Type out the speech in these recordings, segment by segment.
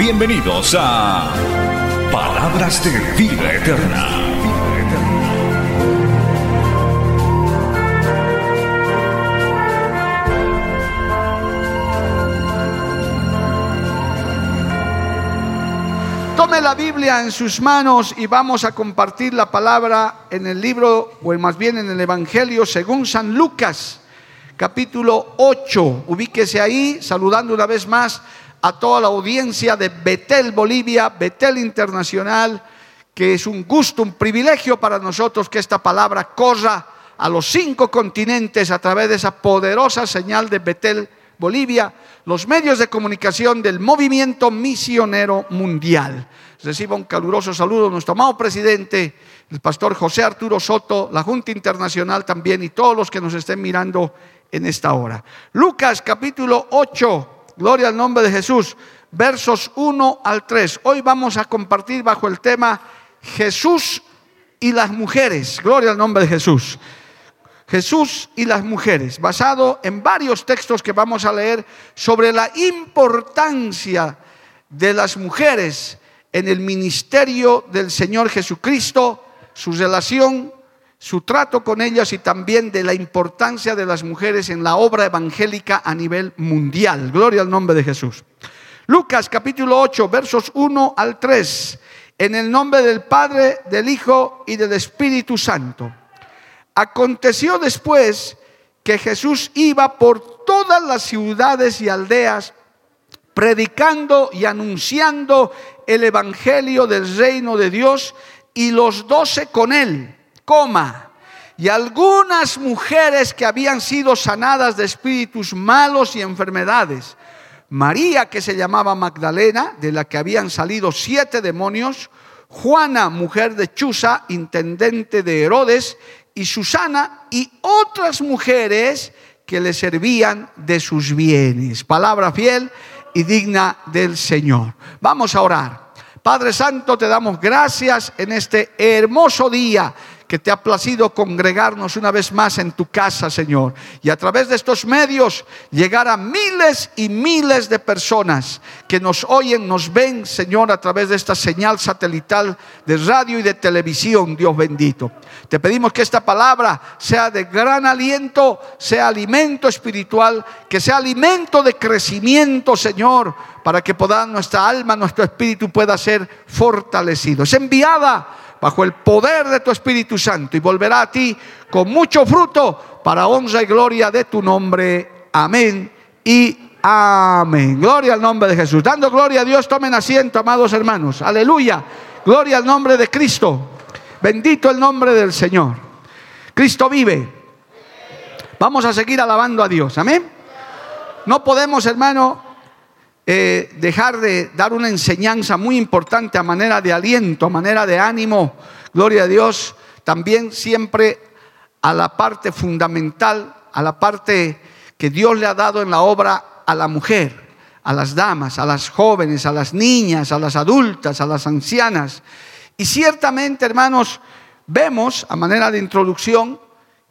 Bienvenidos a Palabras de Vida Eterna. Tome la Biblia en sus manos y vamos a compartir la palabra en el libro, o más bien en el Evangelio según San Lucas, capítulo 8. Ubíquese ahí, saludando una vez más a toda la audiencia de Betel, Bolivia, Betel Internacional, que es un gusto, un privilegio para nosotros que esta palabra corra a los cinco continentes a través de esa poderosa señal de Betel, Bolivia, los medios de comunicación del movimiento misionero mundial. Reciba un caluroso saludo a nuestro amado presidente, el pastor José Arturo Soto, la Junta Internacional también y todos los que nos estén mirando en esta hora. Lucas capítulo 8, gloria al nombre de Jesús, versos 1 al 3. Hoy vamos a compartir bajo el tema Jesús y las mujeres, gloria al nombre de Jesús. Jesús y las mujeres, basado en varios textos que vamos a leer sobre la importancia de las mujeres en el ministerio del Señor Jesucristo, su relación, su trato con ellas y también de la importancia de las mujeres en la obra evangélica a nivel mundial. Gloria al nombre de Jesús. Lucas capítulo 8, versos 1 al 3. En el nombre del Padre, del Hijo y del Espíritu Santo. Aconteció después que Jesús iba por todas las ciudades y aldeas predicando y anunciando el Evangelio del reino de Dios y los doce con él, y algunas mujeres que habían sido sanadas de espíritus malos y enfermedades. María, que se llamaba Magdalena, de la que habían salido siete demonios, Juana, mujer de Chuza, intendente de Herodes, y Susana y otras mujeres que le servían de sus bienes. Palabra fiel y digna del Señor. Vamos a orar. Padre Santo, te damos gracias en este hermoso día que te ha placido congregarnos una vez más en tu casa, Señor. Y a través de estos medios llegar a miles y miles de personas que nos oyen, nos ven, Señor, a través de esta señal satelital de radio y de televisión, Dios bendito. Te pedimos que esta palabra sea de gran aliento, sea alimento espiritual, que sea alimento de crecimiento, Señor, para que pueda nuestra alma, nuestro espíritu pueda ser fortalecido. Es enviada bajo el poder de tu Espíritu Santo y volverá a ti con mucho fruto para honra y gloria de tu nombre. Amén y amén. Gloria al nombre de Jesús. Dando gloria a Dios, tomen asiento, amados hermanos. Aleluya. Gloria al nombre de Cristo. Bendito el nombre del Señor. Cristo vive. Vamos a seguir alabando a Dios. Amén. No podemos, hermano, eh, dejar de dar una enseñanza muy importante a manera de aliento, a manera de ánimo, gloria a Dios, también siempre a la parte fundamental, a la parte que Dios le ha dado en la obra a la mujer, a las damas, a las jóvenes, a las niñas, a las adultas, a las ancianas. Y ciertamente, hermanos, vemos a manera de introducción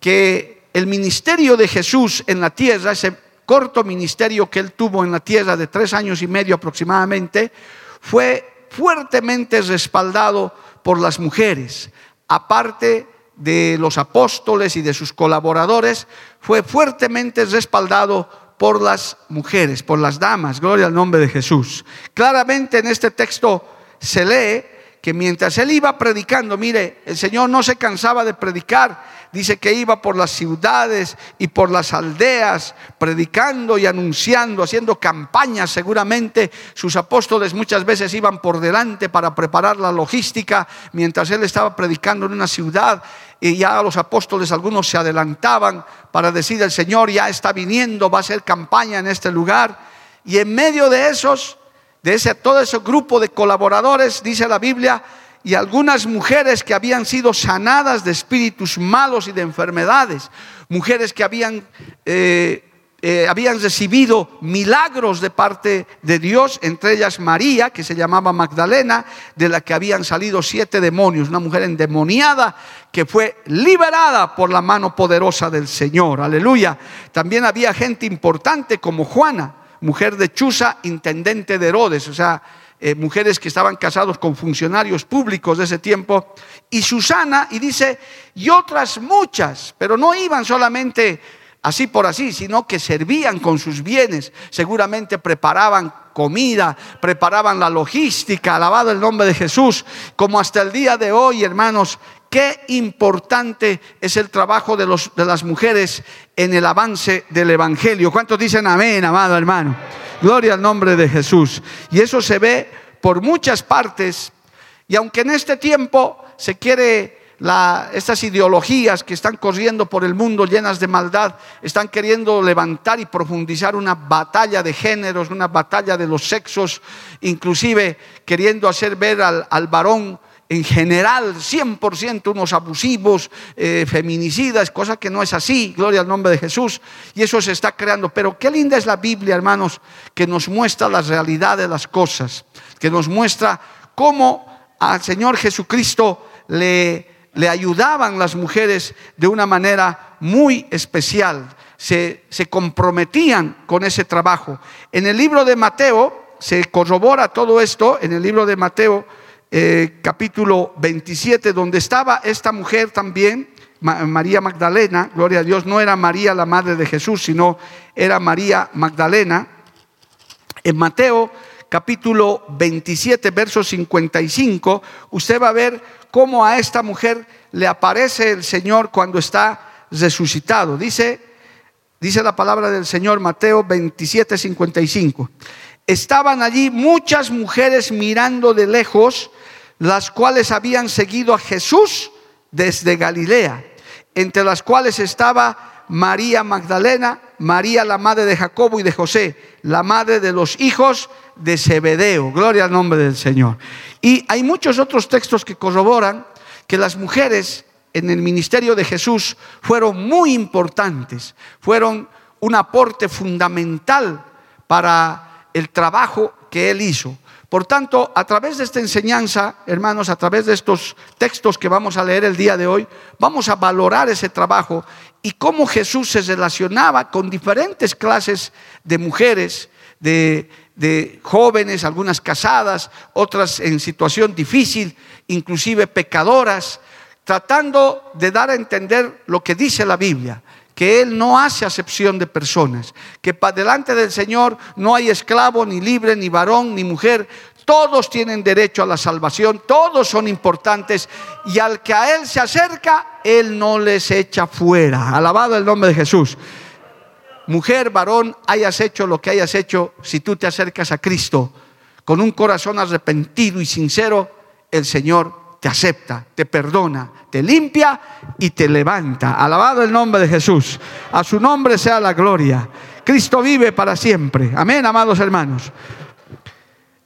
que el ministerio de Jesús en la tierra, ese corto ministerio que él tuvo en la tierra de tres años y medio aproximadamente, fue fuertemente respaldado por las mujeres. Aparte de los apóstoles y de sus colaboradores, fue fuertemente respaldado por las mujeres, por las damas. Gloria al nombre de Jesús. Claramente en este texto se lee que mientras él iba predicando, mire, el Señor no se cansaba de predicar, dice que iba por las ciudades y por las aldeas, predicando y anunciando, haciendo campañas seguramente. Sus apóstoles muchas veces iban por delante para preparar la logística, mientras él estaba predicando en una ciudad y ya los apóstoles algunos se adelantaban para decir el Señor ya está viniendo, va a hacer campaña en este lugar. Y en medio de esos de ese, todo ese grupo de colaboradores, dice la Biblia, y algunas mujeres que habían sido sanadas de espíritus malos y de enfermedades, mujeres que habían, eh, eh, habían recibido milagros de parte de Dios, entre ellas María, que se llamaba Magdalena, de la que habían salido siete demonios, una mujer endemoniada que fue liberada por la mano poderosa del Señor, aleluya. También había gente importante como Juana, mujer de Chuza, intendente de Herodes, o sea, eh, mujeres que estaban casados con funcionarios públicos de ese tiempo, y Susana, y dice, y otras muchas, pero no iban solamente así por así, sino que servían con sus bienes, seguramente preparaban comida, preparaban la logística, alabado el nombre de Jesús, como hasta el día de hoy, hermanos, qué importante es el trabajo de, los, las mujeres en el avance del Evangelio. ¿Cuántos dicen amén, amado hermano? Gloria al nombre de Jesús. Y eso se ve por muchas partes. Y aunque en este tiempo se quiere estas ideologías que están corriendo por el mundo llenas de maldad, están queriendo levantar y profundizar una batalla de géneros, una batalla de los sexos, inclusive queriendo hacer ver al varón en general 100% unos abusivos, eh, feminicidas, cosa que no es así, gloria al nombre de Jesús, y eso se está creando. Pero qué linda es la Biblia, hermanos, que nos muestra la realidad de las cosas, que nos muestra cómo al Señor Jesucristo le, ayudaban las mujeres de una manera muy especial, se comprometían con ese trabajo. En el libro de Mateo se corrobora todo esto, en el libro de Mateo, eh, capítulo 27, donde estaba esta mujer también, María Magdalena, gloria a Dios, no era María la madre de Jesús, sino era María Magdalena. En Mateo capítulo 27, verso 55, usted va a ver cómo a esta mujer le aparece el Señor cuando está resucitado. Dice, dice la palabra del Señor, Mateo 27, 55. Estaban allí muchas mujeres mirando de lejos las cuales habían seguido a Jesús desde Galilea, entre las cuales estaba María Magdalena, María la madre de Jacobo y de José, la madre de los hijos de Zebedeo. Gloria al nombre del Señor. Y hay muchos otros textos que corroboran que las mujeres en el ministerio de Jesús fueron muy importantes, fueron un aporte fundamental para el trabajo que él hizo. Por tanto, a través de esta enseñanza, hermanos, a través de estos textos que vamos a leer el día de hoy, vamos a valorar ese trabajo y cómo Jesús se relacionaba con diferentes clases de mujeres, de, jóvenes, algunas casadas, otras en situación difícil, inclusive pecadoras, tratando de dar a entender lo que dice la Biblia que Él no hace acepción de personas, que delante del Señor no hay esclavo, ni libre, ni varón, ni mujer. Todos tienen derecho a la salvación, todos son importantes y al que a Él se acerca, Él no les echa fuera. Alabado el nombre de Jesús. Mujer, varón, hayas hecho lo que hayas hecho, si tú te acercas a Cristo con un corazón arrepentido y sincero, el Señor te acepta, te perdona, te limpia y te levanta. Alabado el nombre de Jesús. A su nombre sea la gloria. Cristo vive para siempre. Amén, amados hermanos.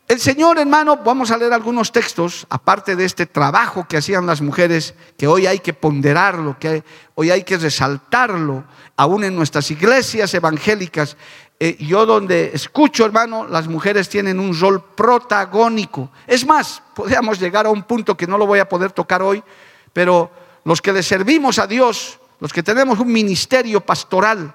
El Señor, hermano, vamos a leer algunos textos, aparte de este trabajo que hacían las mujeres, que hoy hay que ponderarlo, que hoy hay que resaltarlo, aún en nuestras iglesias evangélicas. Eh, yo donde escucho, hermano, las mujeres tienen un rol protagónico. Es más, podríamos llegar a un punto que no lo voy a poder tocar hoy, pero los que le servimos a Dios, los que tenemos un ministerio pastoral,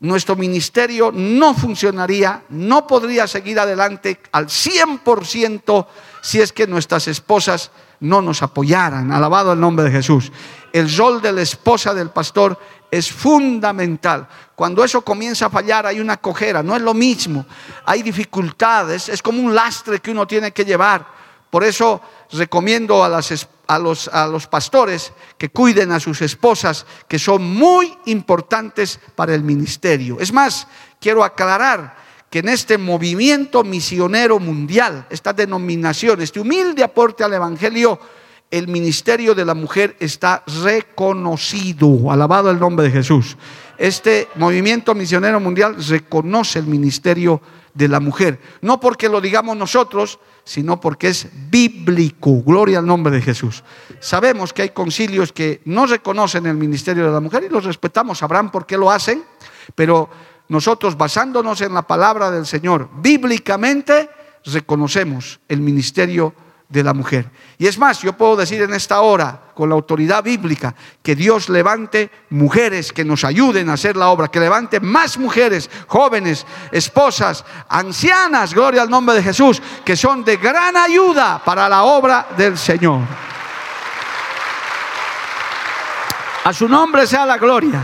nuestro ministerio no funcionaría, no podría seguir adelante al 100% si es que nuestras esposas no nos apoyaran. Alabado el nombre de Jesús. El rol de la esposa del pastor es fundamental. Cuando eso comienza a fallar hay una cojera, no es lo mismo, hay dificultades, es como un lastre que uno tiene que llevar. Por eso recomiendo a, los, a los pastores que cuiden a sus esposas, que son muy importantes para el ministerio. Es más, quiero aclarar que en este movimiento misionero mundial, esta denominación, este humilde aporte al Evangelio, el ministerio de la mujer está reconocido. Alabado el nombre de Jesús. Este movimiento misionero mundial reconoce el ministerio de la mujer. No porque lo digamos nosotros, sino porque es bíblico. Gloria al nombre de Jesús. Sabemos que hay concilios que no reconocen el ministerio de la mujer y los respetamos, sabrán por qué lo hacen, pero nosotros basándonos en la palabra del Señor, bíblicamente reconocemos el ministerio de la mujer. Y es más, yo puedo decir en esta hora, con la autoridad bíblica, que Dios levante mujeres que nos ayuden a hacer la obra, que levante más mujeres, jóvenes, esposas, ancianas, gloria al nombre de Jesús, que son de gran ayuda para la obra del Señor. A su nombre sea la gloria.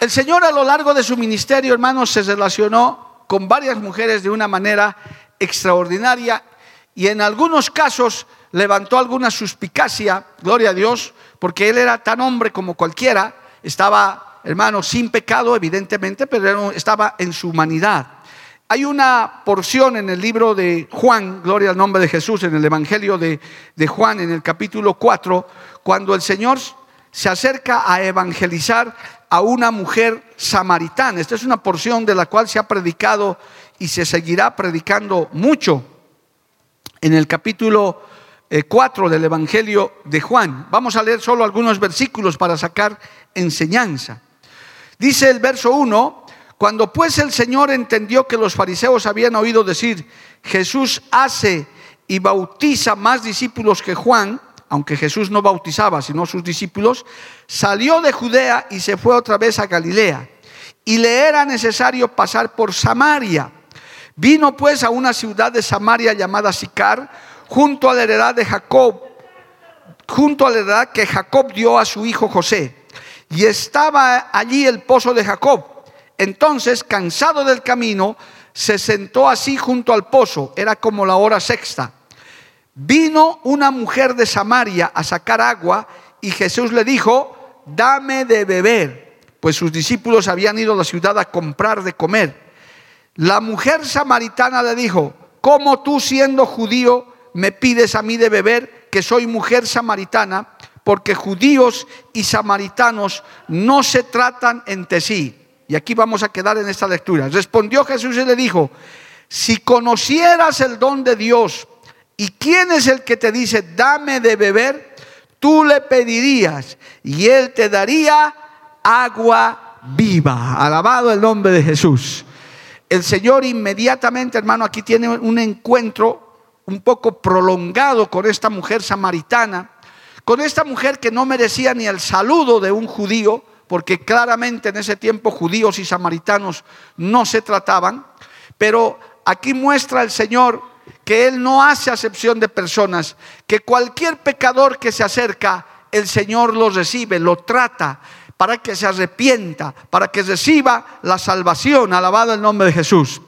El Señor a lo largo de su ministerio, hermanos, se relacionó con varias mujeres de una manera extraordinaria y en algunos casos levantó alguna suspicacia, gloria a Dios, porque él era tan hombre como cualquiera, estaba, hermano, sin pecado, evidentemente, pero estaba en su humanidad. Hay una porción en el libro de Juan, gloria al nombre de Jesús, en el Evangelio de, de Juan, en el capítulo 4, cuando el Señor se acerca a evangelizar a una mujer samaritana. Esta es una porción de la cual se ha predicado y se seguirá predicando mucho en el capítulo 4 eh, del Evangelio de Juan. Vamos a leer solo algunos versículos para sacar enseñanza. Dice el verso 1, cuando pues el Señor entendió que los fariseos habían oído decir, Jesús hace y bautiza más discípulos que Juan, aunque Jesús no bautizaba, sino sus discípulos, salió de Judea y se fue otra vez a Galilea. Y le era necesario pasar por Samaria. Vino pues a una ciudad de Samaria llamada Sicar, junto a la heredad de Jacob, junto a la heredad que Jacob dio a su hijo José. Y estaba allí el pozo de Jacob. Entonces, cansado del camino, se sentó así junto al pozo. Era como la hora sexta. Vino una mujer de Samaria a sacar agua y Jesús le dijo, dame de beber, pues sus discípulos habían ido a la ciudad a comprar de comer. La mujer samaritana le dijo, ¿cómo tú siendo judío me pides a mí de beber que soy mujer samaritana? Porque judíos y samaritanos no se tratan entre sí. Y aquí vamos a quedar en esta lectura. Respondió Jesús y le dijo, si conocieras el don de Dios y quién es el que te dice, dame de beber, tú le pedirías y él te daría agua viva. Alabado el nombre de Jesús el Señor inmediatamente, hermano, aquí tiene un encuentro un poco prolongado con esta mujer samaritana, con esta mujer que no merecía ni el saludo de un judío, porque claramente en ese tiempo judíos y samaritanos no se trataban, pero aquí muestra el Señor que Él no hace acepción de personas, que cualquier pecador que se acerca, el Señor lo recibe, lo trata, para que se arrepienta, para que reciba la salvación. Alabado el nombre de Jesús.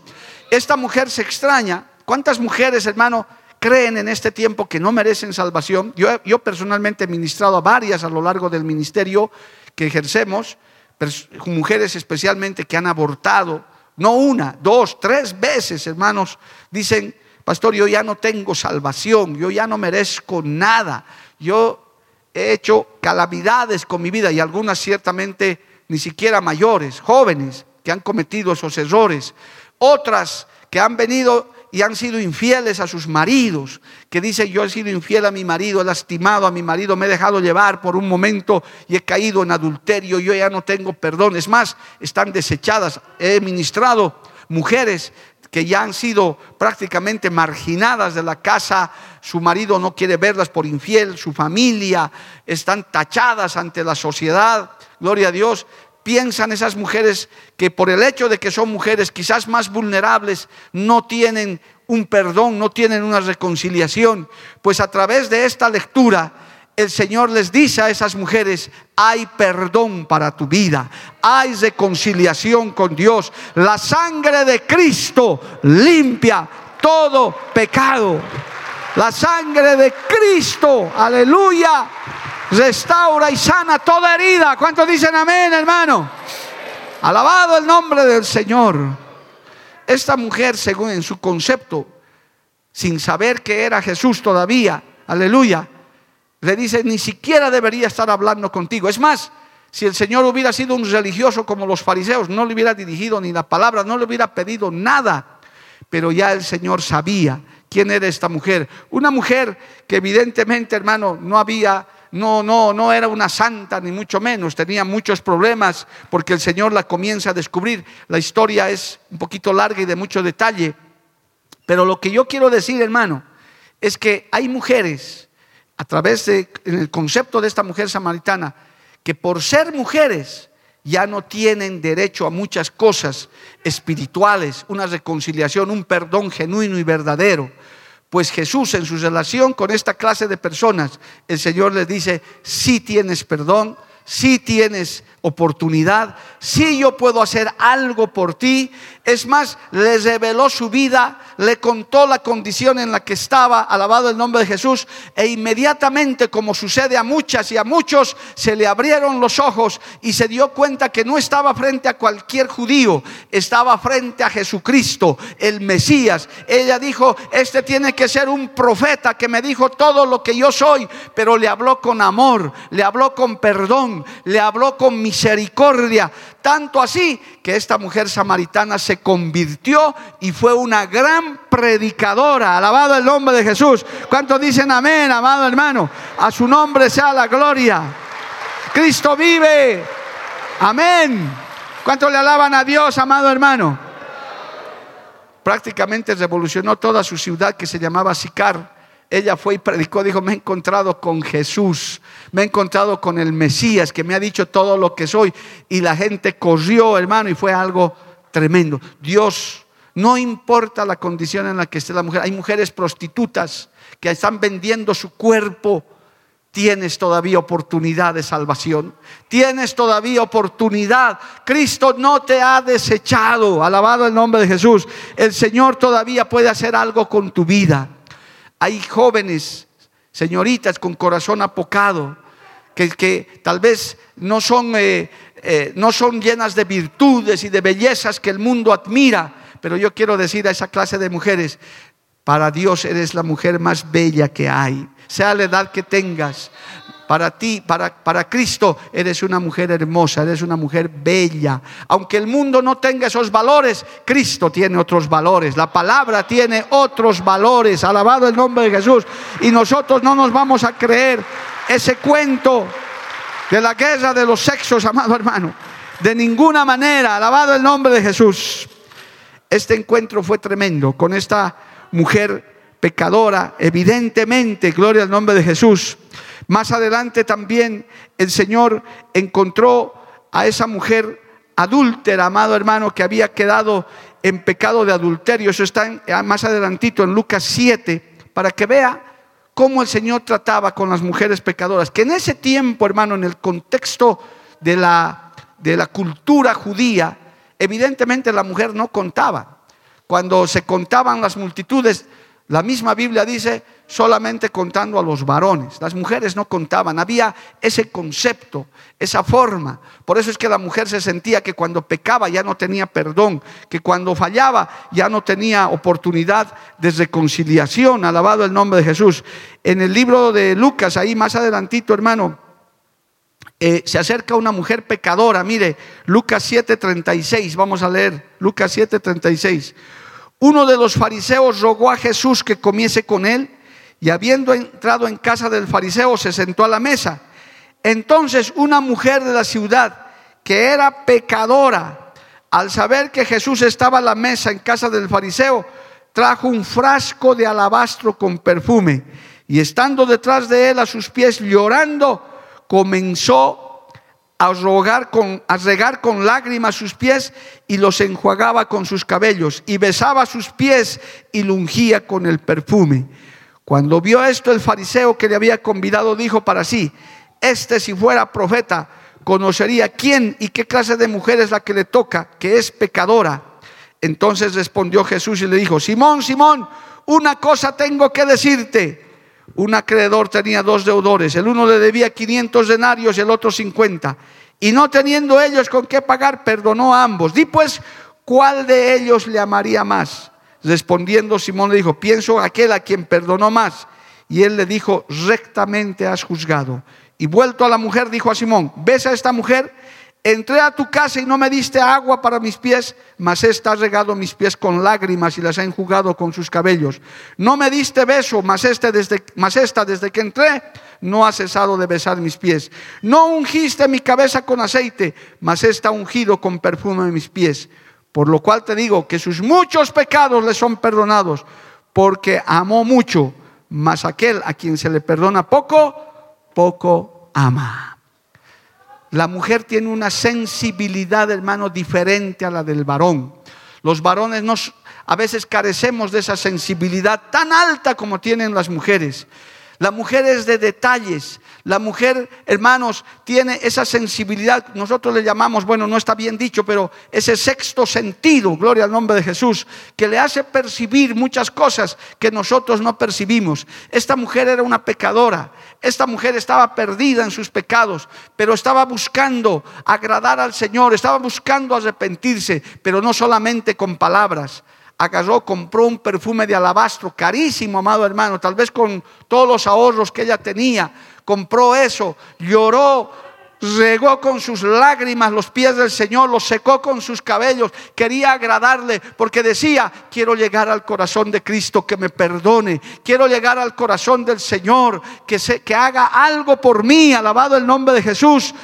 Esta mujer se extraña. ¿Cuántas mujeres, hermano, creen en este tiempo que no merecen salvación? Yo, yo personalmente he ministrado a varias a lo largo del ministerio que ejercemos, mujeres especialmente que han abortado, no una, dos, tres veces, hermanos, dicen, pastor, yo ya no tengo salvación, yo ya no merezco nada, yo he hecho calamidades con mi vida y algunas ciertamente ni siquiera mayores, jóvenes que han cometido esos errores, otras que han venido y han sido infieles a sus maridos, que dicen yo he sido infiel a mi marido, he lastimado a mi marido, me he dejado llevar por un momento y he caído en adulterio, yo ya no tengo perdón. Es más, están desechadas. He ministrado mujeres que ya han sido prácticamente marginadas de la casa, su marido no quiere verlas por infiel, su familia están tachadas ante la sociedad, gloria a Dios. Piensan esas mujeres que por el hecho de que son mujeres quizás más vulnerables, no tienen un perdón, no tienen una reconciliación. Pues a través de esta lectura, el Señor les dice a esas mujeres, hay perdón para tu vida, hay reconciliación con Dios. La sangre de Cristo limpia todo pecado. La sangre de Cristo, aleluya, restaura y sana toda herida. ¿Cuántos dicen amén, hermano? Alabado el nombre del Señor. Esta mujer, según en su concepto, sin saber que era Jesús todavía, aleluya, le dice, ni siquiera debería estar hablando contigo. Es más, Si el Señor hubiera sido un religioso como los fariseos, no le hubiera dirigido ni la palabra, no le hubiera pedido nada. Pero ya el Señor sabía quién era esta mujer. Una mujer que evidentemente, hermano, no había no, no, no era una santa, ni mucho menos, tenía muchos problemas porque el Señor la comienza a descubrir. La historia es un poquito larga y de mucho detalle, pero lo que yo quiero decir, hermano, es que hay mujeres, a través de, en el concepto de esta mujer samaritana, que por ser mujeres ya no tienen derecho a muchas cosas espirituales, una reconciliación, un perdón genuino y verdadero. Pues Jesús en su relación con esta clase de personas, el Señor les dice, si tienes perdón, si tienes oportunidad, si yo puedo hacer algo por ti. Es más, le reveló su vida, le contó la condición en la que estaba, alabado el nombre de Jesús, e inmediatamente, como sucede a muchas y a muchos, se le abrieron los ojos y se dio cuenta que no estaba frente a cualquier judío, estaba frente a Jesucristo, el Mesías. Ella dijo, este tiene que ser un profeta que me dijo todo lo que yo soy, pero le habló con amor, le habló con perdón, le habló con misericordia. Tanto así que esta mujer samaritana se convirtió y fue una gran predicadora. Alabado el nombre de Jesús. ¿Cuántos dicen amén, amado hermano? A su nombre sea la gloria. Cristo vive. Amén. ¿Cuántos le alaban a Dios, amado hermano? Prácticamente revolucionó toda su ciudad que se llamaba Sicar ella fue y predicó, dijo, me he encontrado con Jesús, me he encontrado con el Mesías que me ha dicho todo lo que soy. Y la gente corrió, hermano, y fue algo tremendo. Dios, no importa la condición en la que esté la mujer, hay mujeres prostitutas que están vendiendo su cuerpo. Tienes todavía oportunidad de salvación. Tienes todavía oportunidad. Cristo no te ha desechado. Alabado el nombre de Jesús. El Señor todavía puede hacer algo con tu vida. Hay jóvenes, señoritas con corazón apocado, que, que tal vez no son, eh, eh, no son llenas de virtudes y de bellezas que el mundo admira, pero yo quiero decir a esa clase de mujeres, para Dios eres la mujer más bella que hay, sea la edad que tengas, para ti, para, para Cristo, eres una mujer hermosa, eres una mujer bella. Aunque el mundo no tenga esos valores, Cristo tiene otros valores. La palabra tiene otros valores. Alabado el nombre de Jesús. Y nosotros no nos vamos a creer ese cuento de la guerra de los sexos, amado hermano. De ninguna manera. Alabado el nombre de Jesús. Este encuentro fue tremendo con esta mujer pecadora, evidentemente, gloria al nombre de Jesús. Más adelante también el Señor encontró a esa mujer adúltera, amado hermano, que había quedado en pecado de adulterio. Eso está ah, más adelantito en Lucas 7, para que vea cómo el Señor trataba con las mujeres pecadoras. Que en ese tiempo, hermano, en el contexto de la, de la cultura judía, evidentemente la mujer no contaba. Cuando se contaban las multitudes, la misma Biblia dice solamente contando a los varones. Las mujeres no contaban. Había ese concepto, esa forma. Por eso es que la mujer se sentía que cuando pecaba ya no tenía perdón, que cuando fallaba ya no tenía oportunidad de reconciliación. Alabado el nombre de Jesús. En el libro de Lucas, ahí más adelantito, hermano, eh, se acerca una mujer pecadora. Mire, Lucas 7:36. Vamos a leer Lucas 7:36. Uno de los fariseos rogó a Jesús que comiese con él y habiendo entrado en casa del fariseo se sentó a la mesa. Entonces una mujer de la ciudad que era pecadora, al saber que Jesús estaba a la mesa en casa del fariseo, trajo un frasco de alabastro con perfume y estando detrás de él a sus pies llorando, comenzó a, rogar con, a regar con lágrimas sus pies y los enjuagaba con sus cabellos y besaba sus pies y lungía con el perfume. Cuando vio esto el fariseo que le había convidado dijo para sí, este si fuera profeta conocería quién y qué clase de mujer es la que le toca, que es pecadora. Entonces respondió Jesús y le dijo, Simón, Simón, una cosa tengo que decirte. Un acreedor tenía dos deudores, el uno le debía 500 denarios y el otro 50. Y no teniendo ellos con qué pagar, perdonó a ambos. Di pues, ¿cuál de ellos le amaría más? Respondiendo Simón le dijo, pienso aquel a quien perdonó más. Y él le dijo, rectamente has juzgado. Y vuelto a la mujer, dijo a Simón, ¿ves a esta mujer? Entré a tu casa y no me diste agua para mis pies, mas esta ha regado mis pies con lágrimas y las ha enjugado con sus cabellos. No me diste beso, mas, este desde, mas esta desde que entré no ha cesado de besar mis pies. No ungiste mi cabeza con aceite, mas esta ha ungido con perfume mis pies. Por lo cual te digo que sus muchos pecados le son perdonados, porque amó mucho, mas aquel a quien se le perdona poco, poco ama. La mujer tiene una sensibilidad, hermano, diferente a la del varón. Los varones nos, a veces carecemos de esa sensibilidad tan alta como tienen las mujeres. La mujer es de detalles. La mujer, hermanos, tiene esa sensibilidad. Nosotros le llamamos, bueno, no está bien dicho, pero ese sexto sentido, gloria al nombre de Jesús, que le hace percibir muchas cosas que nosotros no percibimos. Esta mujer era una pecadora. Esta mujer estaba perdida en sus pecados, pero estaba buscando agradar al Señor, estaba buscando arrepentirse, pero no solamente con palabras agarró, compró un perfume de alabastro carísimo, amado hermano, tal vez con todos los ahorros que ella tenía, compró eso, lloró, regó con sus lágrimas los pies del Señor, los secó con sus cabellos, quería agradarle porque decía, quiero llegar al corazón de Cristo que me perdone, quiero llegar al corazón del Señor que, se, que haga algo por mí, alabado el nombre de Jesús.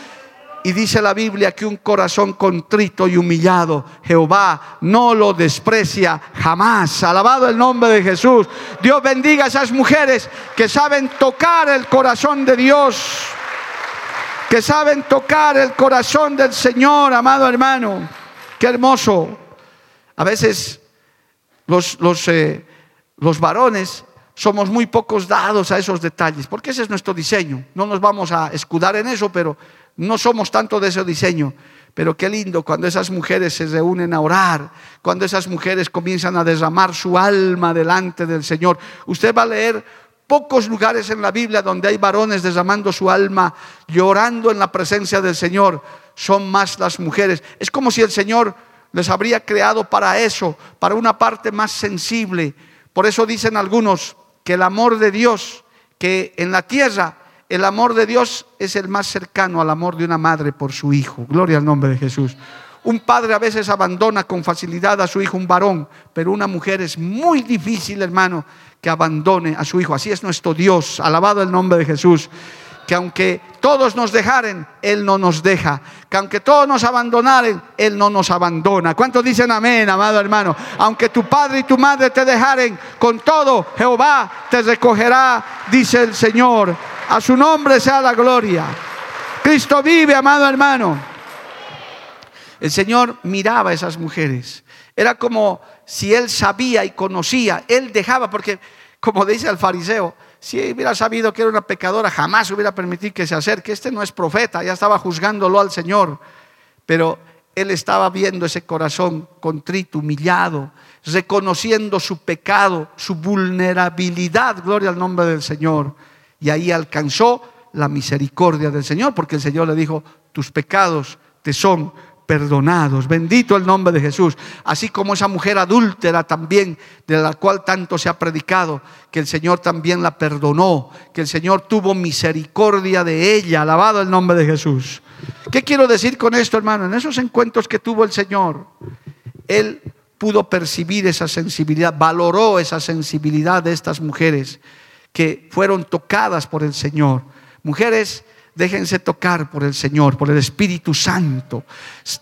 Y dice la Biblia que un corazón contrito y humillado, Jehová no lo desprecia jamás. Alabado el nombre de Jesús. Dios bendiga a esas mujeres que saben tocar el corazón de Dios, que saben tocar el corazón del Señor, amado hermano. Qué hermoso. A veces los, los, eh, los varones somos muy pocos dados a esos detalles, porque ese es nuestro diseño. No nos vamos a escudar en eso, pero no somos tanto de ese diseño, pero qué lindo cuando esas mujeres se reúnen a orar, cuando esas mujeres comienzan a derramar su alma delante del Señor. Usted va a leer pocos lugares en la Biblia donde hay varones derramando su alma, llorando en la presencia del Señor. Son más las mujeres. Es como si el Señor les habría creado para eso, para una parte más sensible. Por eso dicen algunos que el amor de Dios, que en la tierra el amor de Dios es el más cercano al amor de una madre por su hijo. Gloria al nombre de Jesús. Un padre a veces abandona con facilidad a su hijo, un varón, pero una mujer es muy difícil, hermano, que abandone a su hijo. Así es nuestro Dios. Alabado el nombre de Jesús que aunque todos nos dejaren, Él no nos deja. Que aunque todos nos abandonaren, Él no nos abandona. ¿Cuántos dicen amén, amado hermano? Aunque tu padre y tu madre te dejaren, con todo Jehová te recogerá, dice el Señor. A su nombre sea la gloria. Cristo vive, amado hermano. El Señor miraba a esas mujeres. Era como si Él sabía y conocía. Él dejaba, porque como dice el fariseo, si hubiera sabido que era una pecadora, jamás hubiera permitido que se acerque. Este no es profeta, ya estaba juzgándolo al Señor. Pero él estaba viendo ese corazón contrito, humillado, reconociendo su pecado, su vulnerabilidad, gloria al nombre del Señor. Y ahí alcanzó la misericordia del Señor, porque el Señor le dijo, tus pecados te son perdonados. Bendito el nombre de Jesús. Así como esa mujer adúltera también, de la cual tanto se ha predicado, que el Señor también la perdonó, que el Señor tuvo misericordia de ella. Alabado el nombre de Jesús. ¿Qué quiero decir con esto, hermano? En esos encuentros que tuvo el Señor, Él pudo percibir esa sensibilidad, valoró esa sensibilidad de estas mujeres que fueron tocadas por el Señor. Mujeres Déjense tocar por el Señor, por el Espíritu Santo.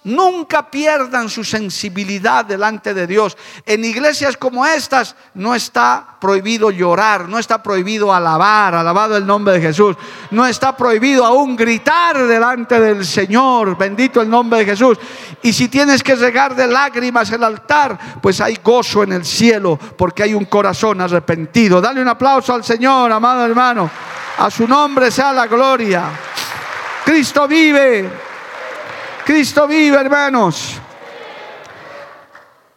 Nunca pierdan su sensibilidad delante de Dios. En iglesias como estas no está prohibido llorar, no está prohibido alabar, alabado el nombre de Jesús. No está prohibido aún gritar delante del Señor, bendito el nombre de Jesús. Y si tienes que regar de lágrimas el altar, pues hay gozo en el cielo porque hay un corazón arrepentido. Dale un aplauso al Señor, amado hermano. A su nombre sea la gloria. Cristo vive. Cristo vive, hermanos.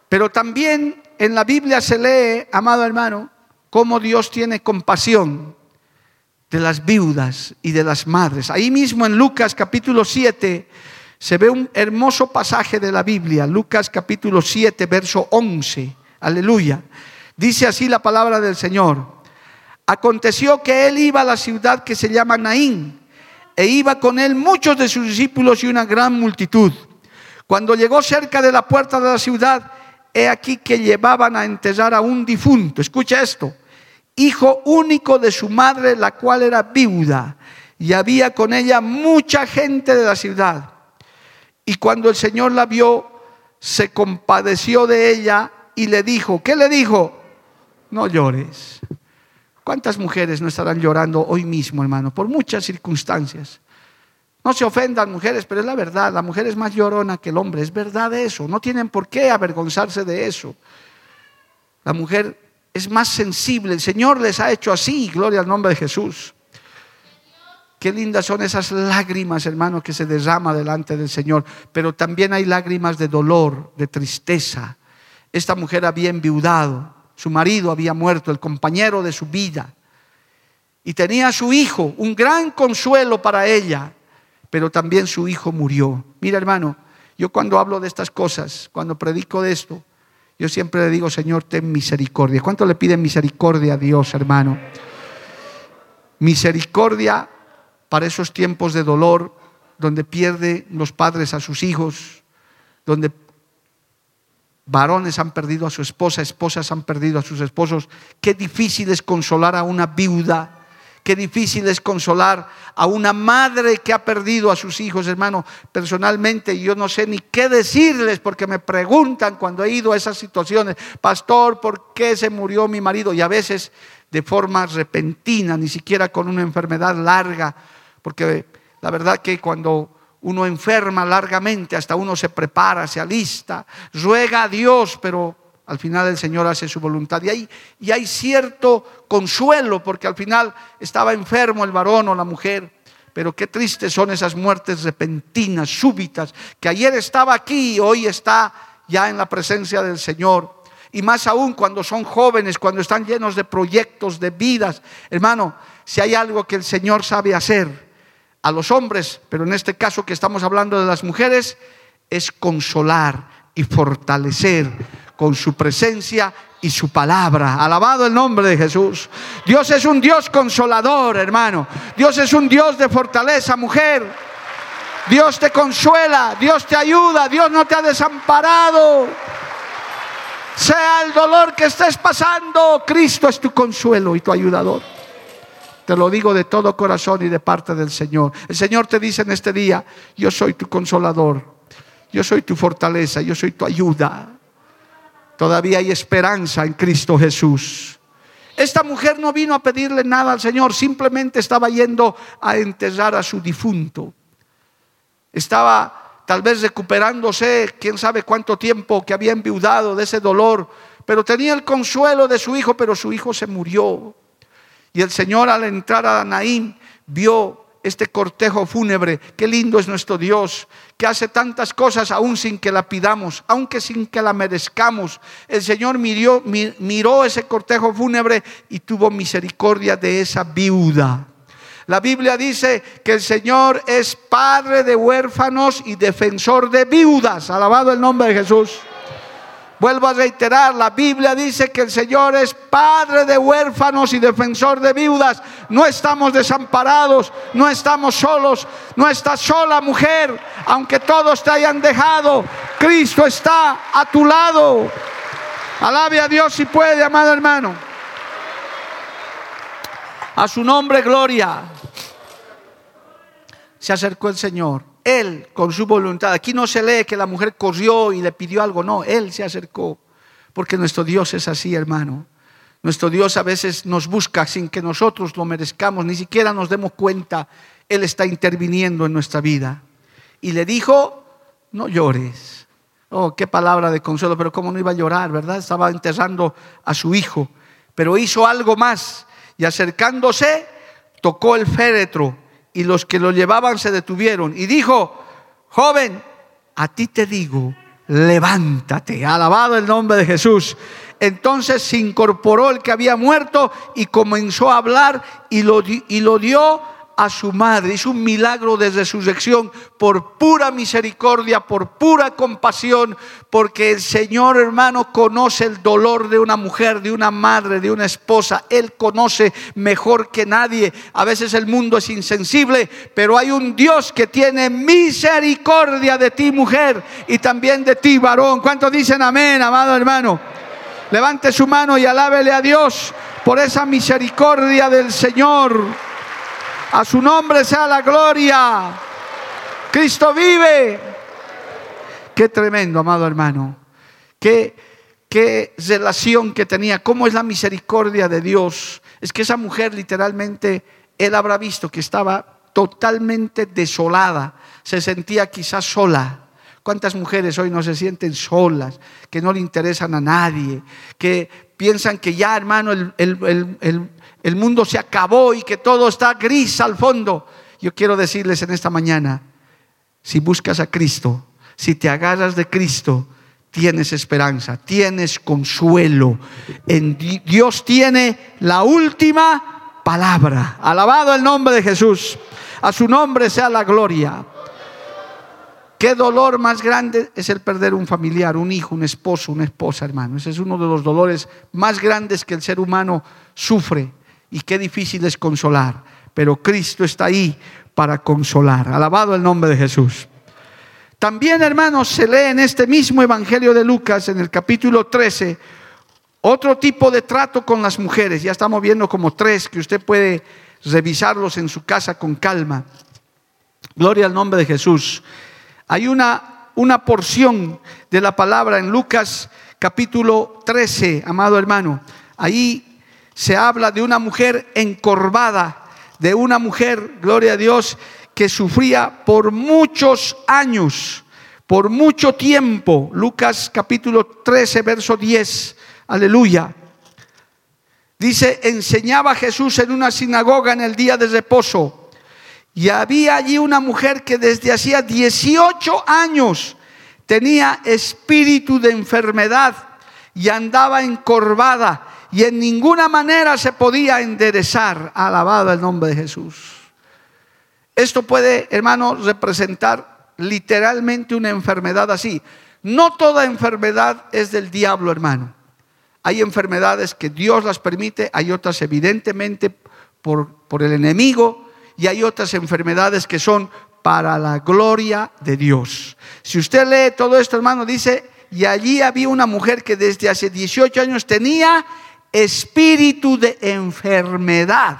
Pero también en la Biblia se lee, amado hermano, cómo Dios tiene compasión de las viudas y de las madres. Ahí mismo en Lucas capítulo 7 se ve un hermoso pasaje de la Biblia, Lucas capítulo 7, verso 11. Aleluya. Dice así la palabra del Señor. Aconteció que él iba a la ciudad que se llama Naín, e iba con él muchos de sus discípulos y una gran multitud. Cuando llegó cerca de la puerta de la ciudad, he aquí que llevaban a enterrar a un difunto. Escucha esto. Hijo único de su madre, la cual era viuda, y había con ella mucha gente de la ciudad. Y cuando el Señor la vio, se compadeció de ella y le dijo, ¿qué le dijo? No llores. ¿Cuántas mujeres no estarán llorando hoy mismo, hermano? Por muchas circunstancias. No se ofendan mujeres, pero es la verdad. La mujer es más llorona que el hombre. Es verdad eso. No tienen por qué avergonzarse de eso. La mujer es más sensible. El Señor les ha hecho así. Gloria al nombre de Jesús. Qué lindas son esas lágrimas, hermano, que se derrama delante del Señor. Pero también hay lágrimas de dolor, de tristeza. Esta mujer había enviudado. Su marido había muerto, el compañero de su vida. Y tenía a su hijo, un gran consuelo para ella, pero también su hijo murió. Mira hermano, yo cuando hablo de estas cosas, cuando predico de esto, yo siempre le digo, Señor, ten misericordia. ¿Cuánto le piden misericordia a Dios, hermano? Misericordia para esos tiempos de dolor donde pierde los padres a sus hijos, donde Varones han perdido a su esposa, esposas han perdido a sus esposos. Qué difícil es consolar a una viuda. Qué difícil es consolar a una madre que ha perdido a sus hijos, hermano. Personalmente yo no sé ni qué decirles porque me preguntan cuando he ido a esas situaciones, pastor, ¿por qué se murió mi marido? Y a veces de forma repentina, ni siquiera con una enfermedad larga, porque la verdad que cuando uno enferma largamente, hasta uno se prepara, se alista, ruega a Dios, pero al final el Señor hace su voluntad. Y hay, y hay cierto consuelo, porque al final estaba enfermo el varón o la mujer. Pero qué tristes son esas muertes repentinas, súbitas, que ayer estaba aquí y hoy está ya en la presencia del Señor. Y más aún cuando son jóvenes, cuando están llenos de proyectos, de vidas. Hermano, si hay algo que el Señor sabe hacer, a los hombres, pero en este caso que estamos hablando de las mujeres, es consolar y fortalecer con su presencia y su palabra. Alabado el nombre de Jesús. Dios es un Dios consolador, hermano. Dios es un Dios de fortaleza, mujer. Dios te consuela, Dios te ayuda, Dios no te ha desamparado. Sea el dolor que estés pasando, Cristo es tu consuelo y tu ayudador. Te lo digo de todo corazón y de parte del Señor. El Señor te dice en este día, yo soy tu consolador, yo soy tu fortaleza, yo soy tu ayuda. Todavía hay esperanza en Cristo Jesús. Esta mujer no vino a pedirle nada al Señor, simplemente estaba yendo a enterrar a su difunto. Estaba tal vez recuperándose, quién sabe cuánto tiempo que había enviudado de ese dolor, pero tenía el consuelo de su hijo, pero su hijo se murió. Y el Señor al entrar a Naín vio este cortejo fúnebre. Qué lindo es nuestro Dios, que hace tantas cosas aún sin que la pidamos, aunque sin que la merezcamos. El Señor miró, miró ese cortejo fúnebre y tuvo misericordia de esa viuda. La Biblia dice que el Señor es padre de huérfanos y defensor de viudas. Alabado el nombre de Jesús. Vuelvo a reiterar, la Biblia dice que el Señor es padre de huérfanos y defensor de viudas. No estamos desamparados, no estamos solos, no estás sola mujer, aunque todos te hayan dejado, Cristo está a tu lado. Alabe a Dios si puede, amado hermano. A su nombre, gloria. Se acercó el Señor él, con su voluntad, aquí no se lee que la mujer corrió y le pidió algo, no, Él se acercó, porque nuestro Dios es así, hermano. Nuestro Dios a veces nos busca sin que nosotros lo merezcamos, ni siquiera nos demos cuenta, Él está interviniendo en nuestra vida. Y le dijo, no llores. Oh, qué palabra de consuelo, pero cómo no iba a llorar, ¿verdad? Estaba enterrando a su hijo, pero hizo algo más y acercándose, tocó el féretro y los que lo llevaban se detuvieron. Y dijo, joven, a ti te digo, levántate. Alabado el nombre de Jesús. Entonces se incorporó el que había muerto y comenzó a hablar y lo, y lo dio a su madre. Hizo un milagro de resurrección por pura misericordia, por pura compasión, porque el Señor hermano conoce el dolor de una mujer, de una madre, de una esposa. Él conoce mejor que nadie. A veces el mundo es insensible, pero hay un Dios que tiene misericordia de ti mujer y también de ti varón. ¿Cuántos dicen amén, amado hermano? Levante su mano y alábele a Dios por esa misericordia del Señor. A su nombre sea la gloria. Cristo vive. Qué tremendo, amado hermano. Qué, qué relación que tenía. Cómo es la misericordia de Dios. Es que esa mujer literalmente, él habrá visto que estaba totalmente desolada. Se sentía quizás sola. ¿Cuántas mujeres hoy no se sienten solas, que no le interesan a nadie, que piensan que ya, hermano, el, mundo se acabó y que todo está gris al fondo. Yo quiero decirles en esta mañana, si buscas a Cristo, si te agarras de Cristo, tienes esperanza, tienes consuelo. En Dios tiene la última palabra. Alabado el nombre de Jesús. A su nombre sea la gloria. ¿Qué dolor más grande es el perder un familiar, un hijo, un esposo, una esposa, hermano? Ese es uno de los dolores más grandes que el ser humano sufre y qué difícil es consolar, pero Cristo está ahí para consolar. Alabado el nombre de Jesús. También, hermanos, se lee en este mismo Evangelio de Lucas, en el capítulo 13, otro tipo de trato con las mujeres. Ya estamos viendo como tres que usted puede revisarlos en su casa con calma. Gloria al nombre de Jesús. Hay una, una porción de la palabra en Lucas capítulo 13, amado hermano. Ahí se habla de una mujer encorvada, de una mujer, gloria a Dios, que sufría por muchos años, por mucho tiempo. Lucas capítulo 13, verso 10. Aleluya. Dice, enseñaba Jesús en una sinagoga en el día de reposo. Y había allí una mujer que desde hacía 18 años tenía espíritu de enfermedad y andaba encorvada y en ninguna manera se podía enderezar. Alabado el nombre de Jesús. Esto puede, hermano, representar literalmente una enfermedad así. No toda enfermedad es del diablo, hermano. Hay enfermedades que Dios las permite, hay otras evidentemente por, por el enemigo y hay otras enfermedades que son para la gloria de Dios. Si usted lee todo esto, hermano, dice, y allí había una mujer que desde hace 18 años tenía espíritu de enfermedad.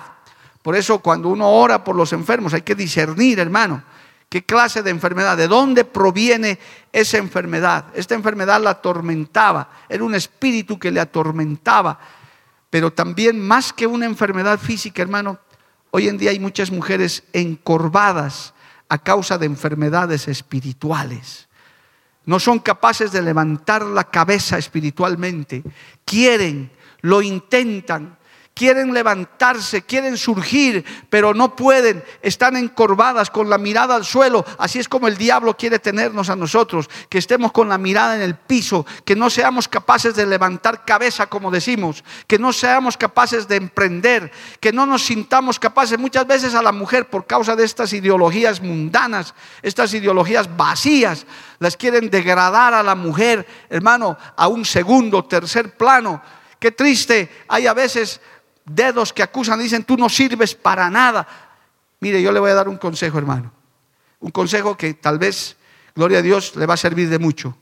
Por eso cuando uno ora por los enfermos hay que discernir, hermano, qué clase de enfermedad, de dónde proviene esa enfermedad. Esta enfermedad la atormentaba, era un espíritu que le atormentaba. Pero también más que una enfermedad física, hermano, hoy en día hay muchas mujeres encorvadas a causa de enfermedades espirituales. No son capaces de levantar la cabeza espiritualmente. Quieren lo intentan, quieren levantarse, quieren surgir, pero no pueden, están encorvadas con la mirada al suelo. Así es como el diablo quiere tenernos a nosotros, que estemos con la mirada en el piso, que no seamos capaces de levantar cabeza, como decimos, que no seamos capaces de emprender, que no nos sintamos capaces. Muchas veces a la mujer, por causa de estas ideologías mundanas, estas ideologías vacías, las quieren degradar a la mujer, hermano, a un segundo, tercer plano Qué triste. Hay a veces dedos que acusan, dicen, tú no sirves para nada. Mire, yo le voy a dar un consejo, hermano. Un consejo que tal vez, gloria a Dios, le va a servir de mucho.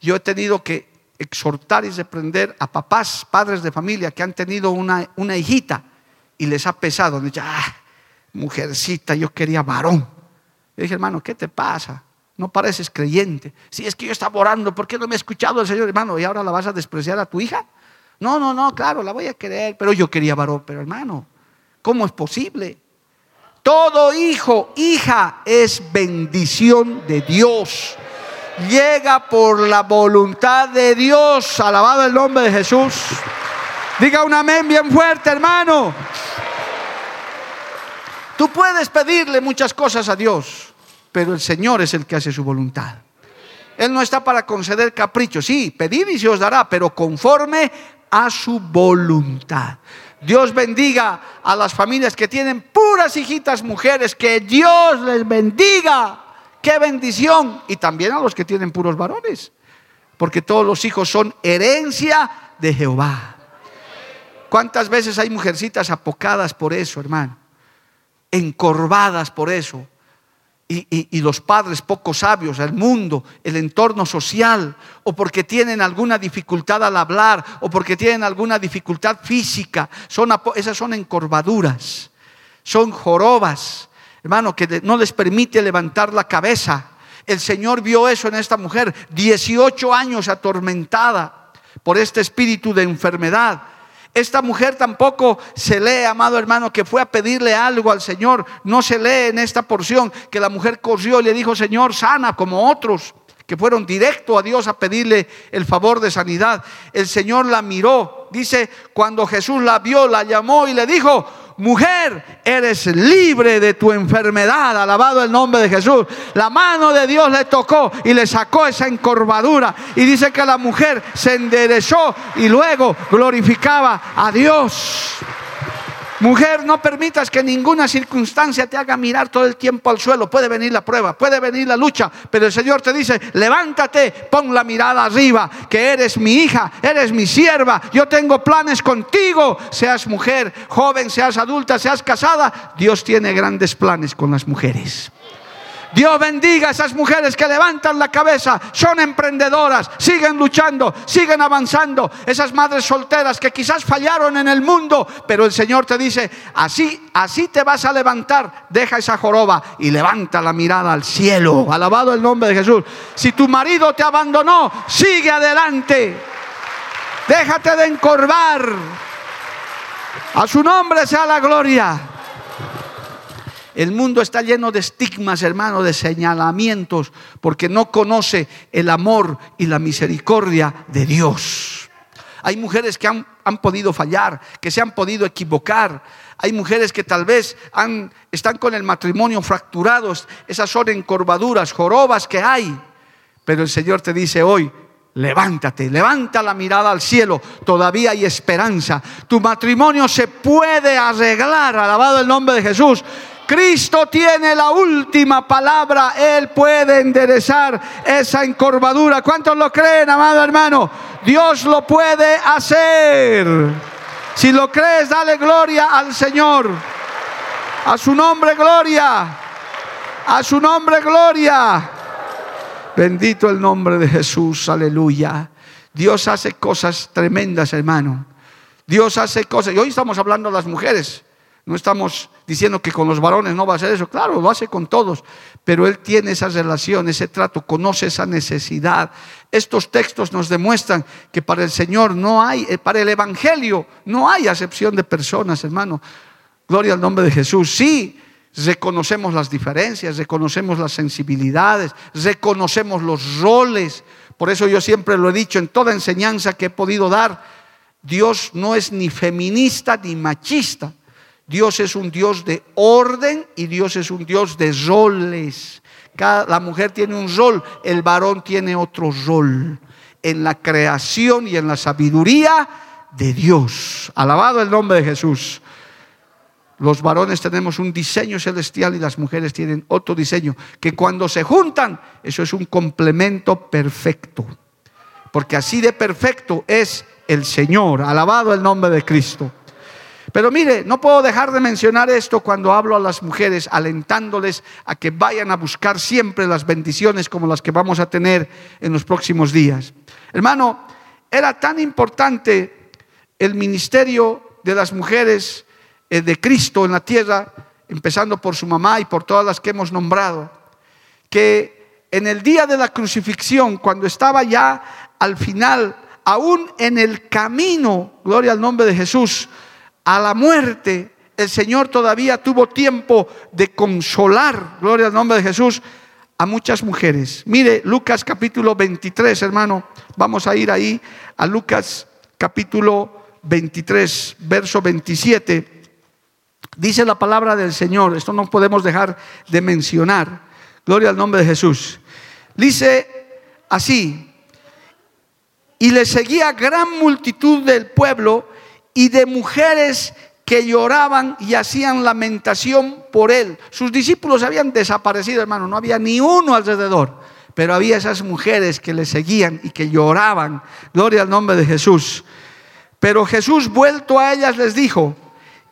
Yo he tenido que exhortar y reprender a papás, padres de familia que han tenido una, hijita y les ha pesado. Dice, ah, mujercita, yo quería varón. Yo dije, hermano, ¿qué te pasa? No pareces creyente. Si es que yo estaba orando, ¿por qué no me ha escuchado el Señor, hermano? ¿Y ahora la vas a despreciar a tu hija? No, no, no, claro, la voy a querer, pero yo quería varón, pero hermano, ¿cómo es posible? Todo hijo, hija es bendición de Dios. Llega por la voluntad de Dios. Alabado el nombre de Jesús. Diga un amén bien fuerte, hermano. Tú puedes pedirle muchas cosas a Dios, pero el Señor es el que hace su voluntad. Él no está para conceder caprichos. Sí, pedir y se os dará, pero conforme a su voluntad. Dios bendiga a las familias que tienen puras hijitas mujeres. Que Dios les bendiga. Qué bendición. Y también a los que tienen puros varones. Porque todos los hijos son herencia de Jehová. ¿Cuántas veces hay mujercitas apocadas por eso, hermano? Encorvadas por eso. Y, los padres poco sabios, el mundo, el entorno social, o porque tienen alguna dificultad al hablar, o porque tienen alguna dificultad física, son, esas son encorvaduras, son jorobas, hermano, que no les permite levantar la cabeza. El Señor vio eso en esta mujer, 18 años atormentada por este espíritu de enfermedad. Esta mujer tampoco se lee, amado hermano, que fue a pedirle algo al Señor. No se lee en esta porción que la mujer corrió y le dijo, Señor, sana como otros que fueron directo a Dios a pedirle el favor de sanidad. El Señor la miró. Dice, cuando Jesús la vio, la llamó y le dijo, mujer, eres libre de tu enfermedad. Alabado el nombre de Jesús. La mano de Dios le tocó y le sacó esa encorvadura. Y dice que la mujer se enderezó y luego glorificaba a Dios. Mujer, no permitas que ninguna circunstancia te haga mirar todo el tiempo al suelo. Puede venir la prueba, puede venir la lucha, pero el Señor te dice, levántate, pon la mirada arriba, que eres mi hija, eres mi sierva, yo tengo planes contigo, seas mujer, joven, seas adulta, seas casada, Dios tiene grandes planes con las mujeres. Dios bendiga a esas mujeres que levantan la cabeza, son emprendedoras, siguen luchando, siguen avanzando. Esas madres solteras que quizás fallaron en el mundo, pero el Señor te dice, así, así te vas a levantar, deja esa joroba y levanta la mirada al cielo. Alabado el nombre de Jesús. Si tu marido te abandonó, sigue adelante. Déjate de encorvar. A su nombre sea la gloria. El mundo está lleno de estigmas, hermano, de señalamientos, porque no conoce el amor y la misericordia de Dios. Hay mujeres que han, podido fallar, que se han podido equivocar. Hay mujeres que tal vez han, están con el matrimonio fracturados. Esas son encorvaduras, jorobas que hay. Pero el Señor te dice hoy, Levántate, levanta la mirada al cielo. Todavía hay esperanza. Tu matrimonio se puede arreglar. Alabado el nombre de Jesús. Cristo tiene la última palabra. Él puede enderezar esa encorvadura. ¿Cuántos lo creen, amado hermano? Dios lo puede hacer. Si lo crees, dale gloria al Señor. A su nombre, gloria. A su nombre, gloria. Bendito el nombre de Jesús. Aleluya. Dios hace cosas tremendas, hermano. Dios hace cosas. Y hoy estamos hablando de las mujeres. No estamos diciendo que con los varones no va a hacer eso. Claro, lo hace con todos. Pero Él tiene esa relación, ese trato, conoce esa necesidad. Estos textos nos demuestran que para el Señor no hay, eh, para el Evangelio no hay acepción de personas, hermano. Gloria al nombre de Jesús. Sí, reconocemos las diferencias, reconocemos las sensibilidades, reconocemos los roles. Por eso yo siempre lo he dicho en toda enseñanza que he podido dar. Dios no es ni feminista ni machista. Dios es un Dios de orden y Dios es un Dios de roles. Cada, la mujer tiene un rol, el varón tiene otro rol en la creación y en la sabiduría de Dios. Alabado el nombre de Jesús. Los varones tenemos un diseño celestial y las mujeres tienen otro diseño, que cuando se juntan, eso es un complemento perfecto. Porque así de perfecto es el Señor. Alabado el nombre de Cristo. Pero mire, no puedo dejar de mencionar esto cuando hablo a las mujeres, alentándoles a que vayan a buscar siempre las bendiciones como las que vamos a tener en los próximos días. Hermano, era tan importante el ministerio de las mujeres eh, de Cristo en la tierra, empezando por su mamá y por todas las que hemos nombrado, que en el día de la crucifixión, cuando estaba ya al final, aún en el camino, gloria al nombre de Jesús, a la muerte, el Señor todavía tuvo tiempo de consolar, gloria al nombre de Jesús, a muchas mujeres. Mire, Lucas capítulo 23, hermano, vamos a ir ahí a Lucas capítulo 23, verso 27. Dice la palabra del Señor, esto no podemos dejar de mencionar. Gloria al nombre de Jesús. Dice así, y le seguía gran multitud del pueblo y de mujeres que lloraban y hacían lamentación por él. Sus discípulos habían desaparecido, hermano, no había ni uno alrededor, pero había esas mujeres que le seguían y que lloraban. Gloria al nombre de Jesús. Pero Jesús, vuelto a ellas, les dijo,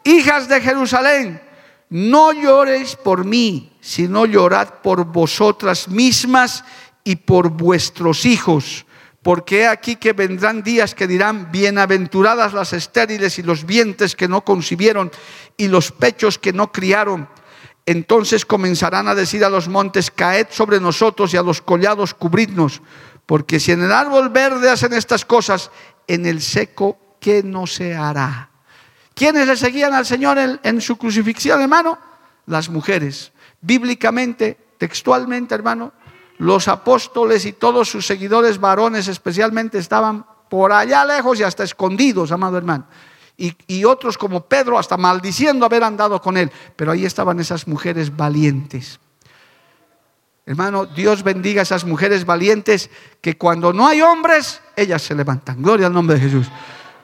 hijas de Jerusalén, no lloréis por mí, sino llorad por vosotras mismas y por vuestros hijos porque he aquí que vendrán días que dirán, bienaventuradas las estériles y los vientres que no concibieron y los pechos que no criaron. Entonces comenzarán a decir a los montes, caed sobre nosotros y a los collados cubridnos. Porque si en el árbol verde hacen estas cosas, en el seco, ¿qué no se hará? ¿Quiénes le seguían al Señor en, en su crucifixión, hermano? Las mujeres. Bíblicamente, textualmente, hermano, los apóstoles y todos sus seguidores varones especialmente estaban por allá lejos y hasta escondidos, amado hermano. Y, otros como Pedro hasta maldiciendo haber andado con él. Pero ahí estaban esas mujeres valientes. Hermano, Dios bendiga a esas mujeres valientes que cuando no hay hombres, ellas se levantan. Gloria al nombre de Jesús.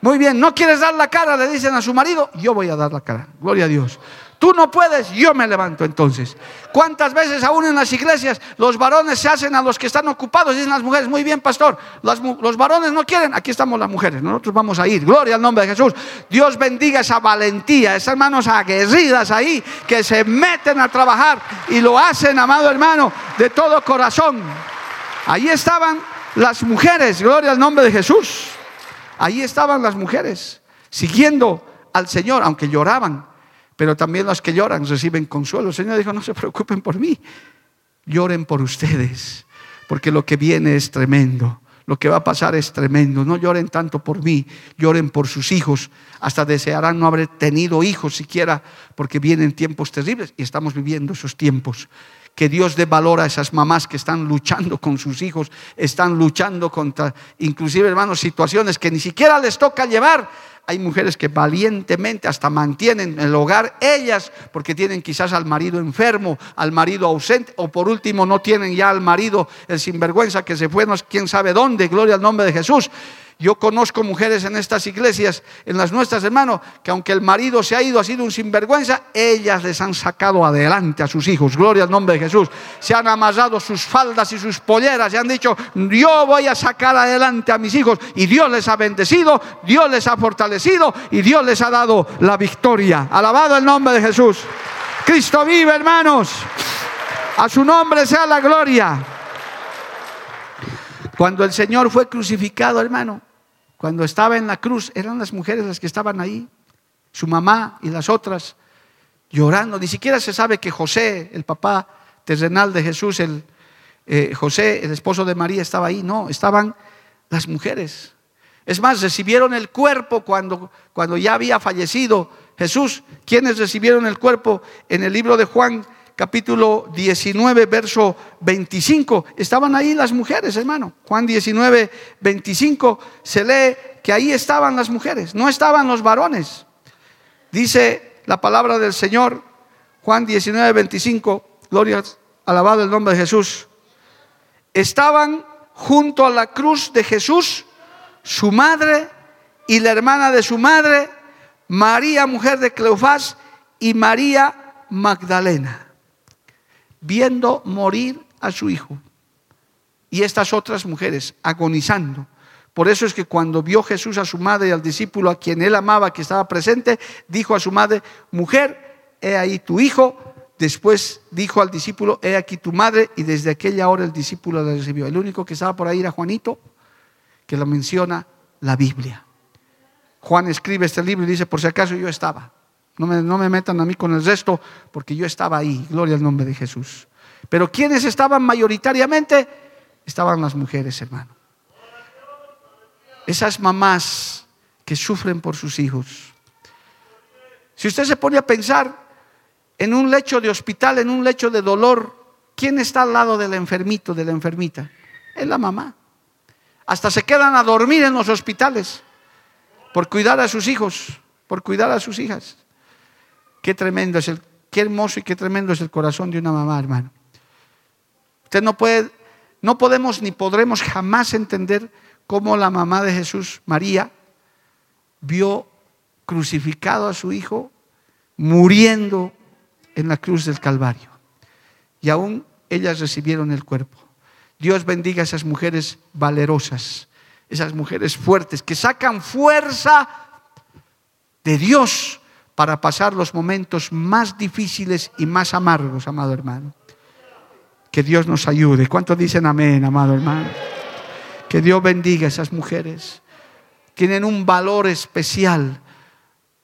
Muy bien, no quieres dar la cara, le dicen a su marido, yo voy a dar la cara. Gloria a Dios. Tú no puedes, yo me levanto entonces. ¿Cuántas veces aún en las iglesias los varones se hacen a los que están ocupados? Dicen las mujeres, muy bien, pastor, los varones no quieren, aquí estamos las mujeres, nosotros vamos a ir. Gloria al nombre de Jesús. Dios bendiga esa valentía, esas manos aguerridas ahí que se meten a trabajar y lo hacen, amado hermano, de todo corazón. Ahí estaban las mujeres, gloria al nombre de Jesús. Ahí estaban las mujeres, siguiendo al Señor, aunque lloraban pero también los que lloran reciben consuelo. El Señor dijo, no se preocupen por mí, lloren por ustedes, porque lo que viene es tremendo. Lo que va a pasar es tremendo. No lloren tanto por mí, lloren por sus hijos. Hasta desearán no haber tenido hijos siquiera, porque vienen tiempos terribles y estamos viviendo esos tiempos. Que Dios dé valor a esas mamás que están luchando con sus hijos, están luchando contra, inclusive hermanos, situaciones que ni siquiera les toca llevar, hay mujeres que valientemente hasta mantienen el hogar ellas porque tienen quizás al marido enfermo, al marido ausente o por último no tienen ya al marido el sinvergüenza que se fue no quién sabe dónde, gloria al nombre de Jesús. Yo conozco mujeres en estas iglesias, en las nuestras, hermanos, que aunque el marido se ha ido, ha sido un sinvergüenza, ellas les han sacado adelante a sus hijos. Gloria al nombre de Jesús. Se han amasado sus faldas y sus polleras y han dicho, yo voy a sacar adelante a mis hijos. Y Dios les ha bendecido, Dios les ha fortalecido y Dios les ha dado la victoria. Alabado el nombre de Jesús. Cristo vive, hermanos. A su nombre sea la gloria. Cuando el Señor fue crucificado, hermano, cuando estaba en la cruz, eran las mujeres las que estaban ahí, su mamá y las otras, llorando. Ni siquiera se sabe que José, el papá terrenal de Jesús, el, eh, José, el esposo de María, estaba ahí. No, estaban las mujeres. Es más, recibieron el cuerpo cuando, cuando ya había fallecido Jesús. ¿Quiénes recibieron el cuerpo? En el libro de Juan capítulo 19, verso 25. Estaban ahí las mujeres, hermano. Juan 19, 25 se lee que ahí estaban las mujeres, no estaban los varones. Dice la palabra del Señor, Juan 19, 25, gloria, alabado el nombre de Jesús. Estaban junto a la cruz de Jesús su madre y la hermana de su madre, María, mujer de Cleofás, y María Magdalena viendo morir a su hijo. Y estas otras mujeres agonizando. Por eso es que cuando vio Jesús a su madre y al discípulo a quien él amaba, que estaba presente, dijo a su madre, mujer, he ahí tu hijo. Después dijo al discípulo, he aquí tu madre. Y desde aquella hora el discípulo la recibió. El único que estaba por ahí era Juanito, que lo menciona la Biblia. Juan escribe este libro y dice, por si acaso yo estaba. No me, metan a mí con el resto, porque yo estaba ahí, gloria al nombre de Jesús. Pero quienes estaban mayoritariamente, estaban las mujeres, hermano. Esas mamás que sufren por sus hijos. Si usted se pone a pensar en un lecho de hospital, en un lecho de dolor, ¿quién está al lado del enfermito, de la enfermita? Es la mamá. Hasta se quedan a dormir en los hospitales por cuidar a sus hijos, por cuidar a sus hijas. Qué tremendo es el, qué hermoso y qué tremendo es el corazón de una mamá, hermano. Usted no puede, no podemos ni podremos jamás entender cómo la mamá de Jesús, María, vio crucificado a su hijo, muriendo en la cruz del Calvario. Y aún ellas recibieron el cuerpo. Dios bendiga a esas mujeres valerosas, esas mujeres fuertes, que sacan fuerza de Dios para pasar los momentos más difíciles y más amargos, amado hermano. Que Dios nos ayude. ¿Cuántos dicen amén, amado hermano? Que Dios bendiga a esas mujeres. Tienen un valor especial,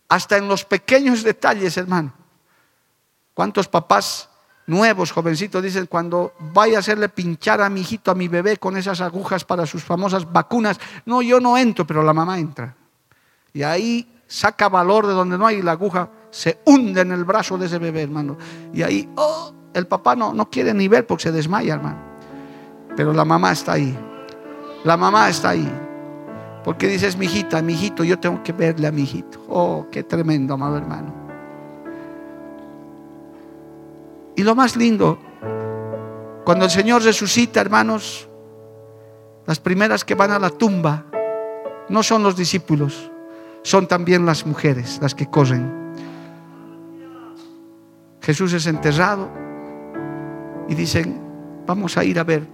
hasta en los pequeños detalles, hermano. ¿Cuántos papás nuevos, jovencitos, dicen, cuando vaya a hacerle pinchar a mi hijito, a mi bebé, con esas agujas para sus famosas vacunas, no, yo no entro, pero la mamá entra. Y ahí saca valor de donde no hay la aguja, se hunde en el brazo de ese bebé, hermano. Y ahí, oh, el papá no, no quiere ni ver porque se desmaya, hermano. Pero la mamá está ahí. La mamá está ahí. Porque dices, mi hijita, mi hijito, yo tengo que verle a mi hijito. Oh, qué tremendo, amado hermano. Y lo más lindo, cuando el Señor resucita, hermanos, las primeras que van a la tumba no son los discípulos, son también las mujeres las que corren. Jesús es enterrado y dicen, vamos a ir a ver.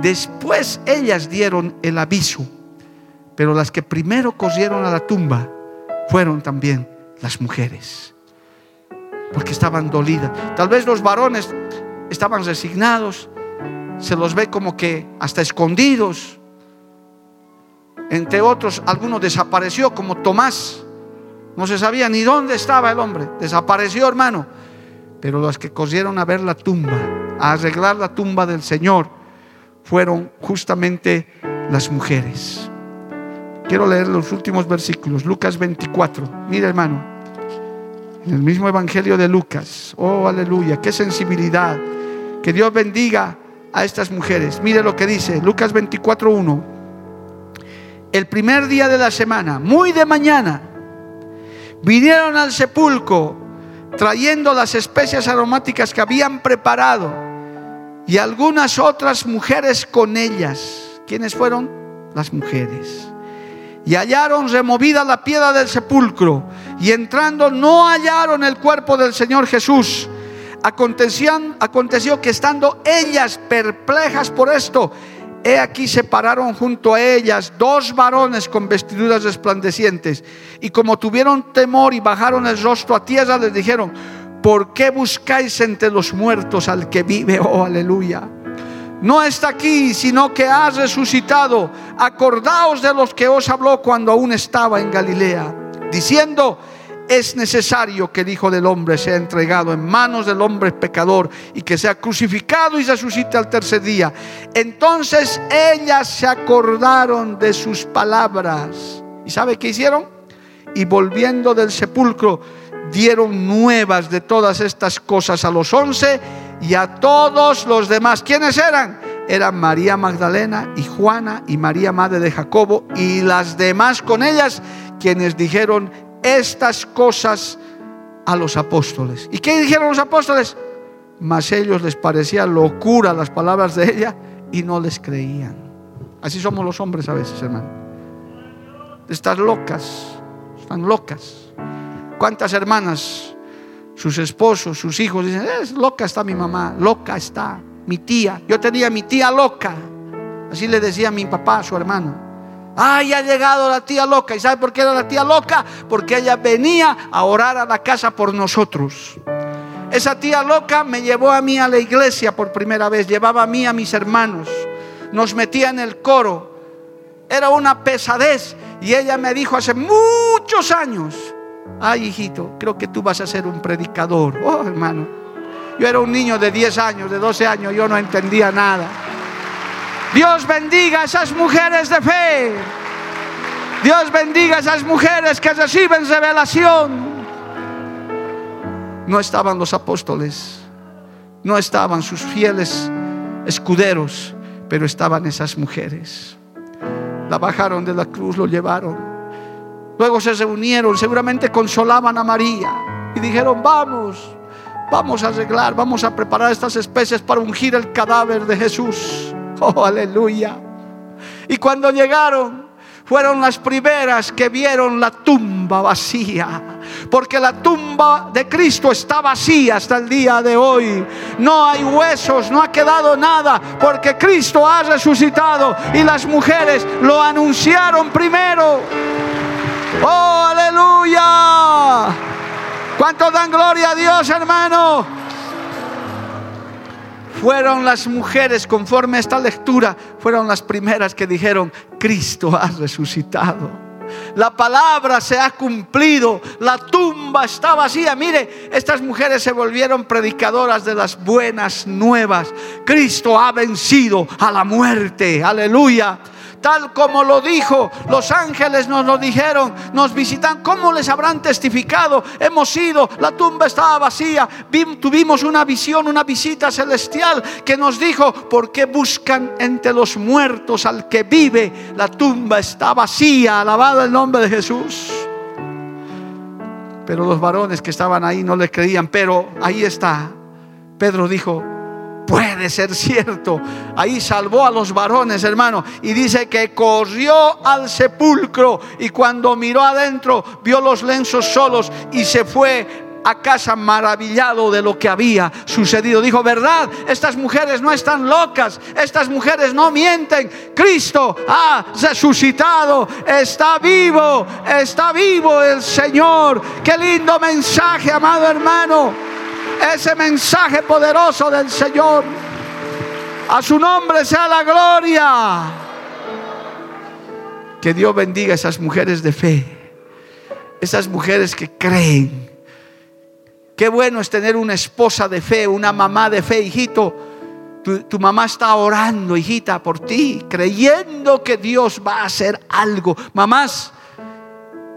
Después ellas dieron el aviso, pero las que primero corrieron a la tumba fueron también las mujeres porque estaban dolidas. Tal vez los varones estaban resignados, se los ve como que hasta escondidos. Entre otros, alguno desapareció, como Tomás. No se sabía ni dónde estaba el hombre. Desapareció, hermano. Pero los que corrieron a ver la tumba, a arreglar la tumba del Señor, fueron justamente las mujeres. Quiero leer los últimos versículos. Lucas 24. Mira, hermano. En el mismo Evangelio de Lucas. Oh, aleluya, qué sensibilidad. Que Dios bendiga a estas mujeres. Mire lo que dice Lucas 24.1. El primer día de la semana, muy de mañana, vinieron al sepulcro trayendo las especias aromáticas que habían preparado y algunas otras mujeres con ellas. ¿Quiénes fueron? Las mujeres y hallaron removida la piedra del sepulcro y entrando no hallaron el cuerpo del Señor Jesús. aconteció que estando ellas perplejas por esto, he aquí se pararon junto a ellas dos varones con vestiduras resplandecientes y como tuvieron temor y bajaron el rostro a tierra les dijeron, ¿por qué buscáis entre los muertos al que vive? Oh, aleluya no está aquí, sino que ha resucitado. Acordaos de los que os habló cuando aún estaba en Galilea, diciendo, es necesario que el Hijo del Hombre sea entregado en manos del hombre pecador y que sea crucificado y resucite al tercer día. Entonces ellas se acordaron de sus palabras. ¿Y sabe qué hicieron? Y volviendo del sepulcro, dieron nuevas de todas estas cosas a los once y a todos los demás. ¿Quiénes eran? Eran María Magdalena y Juana y María Madre de Jacobo y las demás con ellas quienes dijeron estas cosas a los apóstoles. ¿Y qué dijeron los apóstoles? Mas ellos les parecía locura las palabras de ella y no les creían. Así somos los hombres a veces, hermano. Están locas, están locas. ¿Cuántas hermanas sus esposos, sus hijos dicen, es loca está mi mamá, loca está mi tía. Yo tenía mi tía loca. Así le decía mi papá, a su hermano. Ay, ha llegado la tía loca. ¿Y sabe por qué era la tía loca? Porque ella venía a orar a la casa por nosotros. Esa tía loca me llevó a mí a la iglesia por primera vez, llevaba a mí a mis hermanos, nos metía en el coro. Era una pesadez. Y ella me dijo hace muchos años, ay hijito, creo que tú vas a ser un predicador. Oh, hermano, yo era un niño de 10 años, de 12 años, yo no entendía nada. Dios bendiga a esas mujeres de fe. Dios bendiga a esas mujeres que reciben revelación. No estaban los apóstoles, no estaban sus fieles escuderos, pero estaban esas mujeres. La bajaron de la cruz, lo llevaron Luego se reunieron, seguramente consolaban a María y dijeron, vamos, vamos a arreglar, vamos a preparar estas especies para ungir el cadáver de Jesús. Oh, aleluya. Y cuando llegaron, fueron las primeras que vieron la tumba vacía. Porque la tumba de Cristo está vacía hasta el día de hoy. No hay huesos, no ha quedado nada. Porque Cristo ha resucitado y las mujeres lo anunciaron primero. Oh, aleluya. ¿Cuántos dan gloria a Dios, hermano? Fueron las mujeres, conforme a esta lectura, fueron las primeras que dijeron, Cristo ha resucitado. La palabra se ha cumplido, la tumba está vacía. Mire, estas mujeres se volvieron predicadoras de las buenas nuevas. Cristo ha vencido a la muerte. Aleluya tal como lo dijo. Los ángeles nos lo dijeron, nos visitan. ¿Cómo les habrán testificado? Hemos ido, la tumba estaba vacía. tuvimos una visión, una visita celestial que nos dijo, ¿por qué buscan entre los muertos al que vive? La tumba está vacía, alabado el nombre de Jesús. Pero los varones que estaban ahí no le creían, pero ahí está. Pedro dijo, puede ser cierto. Ahí salvó a los varones, hermano. Y dice que corrió al sepulcro y cuando miró adentro vio los lenzos solos y se fue a casa maravillado de lo que había sucedido. Dijo, ¿verdad? Estas mujeres no están locas, estas mujeres no mienten. Cristo ha resucitado, está vivo, está vivo el Señor. Qué lindo mensaje, amado hermano ese mensaje poderoso del Señor. A su nombre sea la gloria. Que Dios bendiga a esas mujeres de fe, esas mujeres que creen. Qué bueno es tener una esposa de fe, una mamá de fe, hijito. Tu, tu, mamá está orando, hijita, por ti, creyendo que Dios va a hacer algo. Mamás,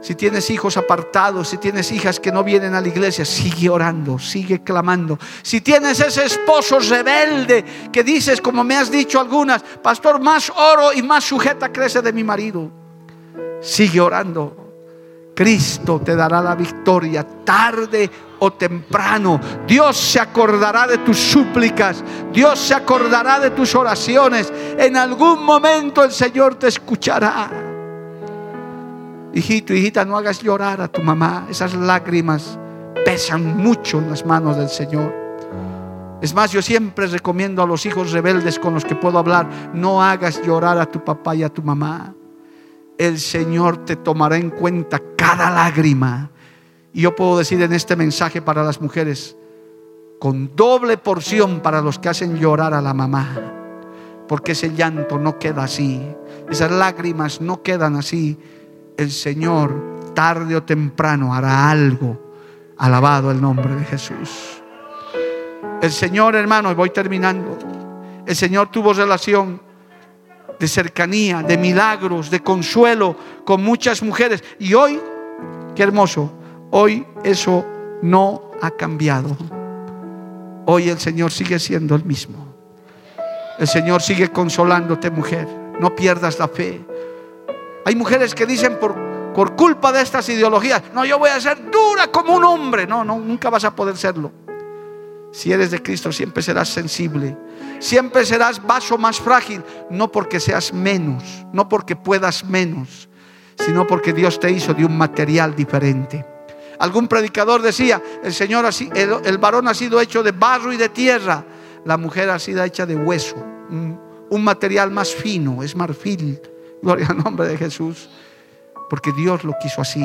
si tienes hijos apartados, si tienes hijas que no vienen a la iglesia, sigue orando, sigue clamando. Si tienes ese esposo rebelde que dices, como me has dicho algunas, pastor, más oro y más sujeta crece de mi marido, sigue orando. Cristo te dará la victoria tarde o temprano. Dios se acordará de tus súplicas. Dios se acordará de tus oraciones. En algún momento el Señor te escuchará. Hijito, hijita, no hagas llorar a tu mamá. Esas lágrimas pesan mucho en las manos del Señor. Es más, yo siempre recomiendo a los hijos rebeldes con los que puedo hablar, no hagas llorar a tu papá y a tu mamá. El Señor te tomará en cuenta cada lágrima. Y yo puedo decir en este mensaje para las mujeres, con doble porción para los que hacen llorar a la mamá. Porque ese llanto no queda así. Esas lágrimas no quedan así el Señor tarde o temprano hará algo. Alabado el nombre de Jesús. El Señor, hermano, voy terminando. El Señor tuvo relación de cercanía, de milagros, de consuelo con muchas mujeres. Y hoy, qué hermoso, hoy eso no ha cambiado. Hoy el Señor sigue siendo el mismo. El Señor sigue consolándote, mujer. No pierdas la fe. Hay mujeres que dicen por, por culpa de estas ideologías, no, yo voy a ser dura como un hombre. No, no, nunca vas a poder serlo. Si eres de Cristo, siempre serás sensible. Siempre serás vaso más frágil. No porque seas menos, no porque puedas menos, sino porque Dios te hizo de un material diferente. Algún predicador decía, el Señor, el, el varón ha sido hecho de barro y de tierra. La mujer ha sido hecha de hueso, un, un material más fino, es marfil Gloria al nombre de Jesús. Porque Dios lo quiso así.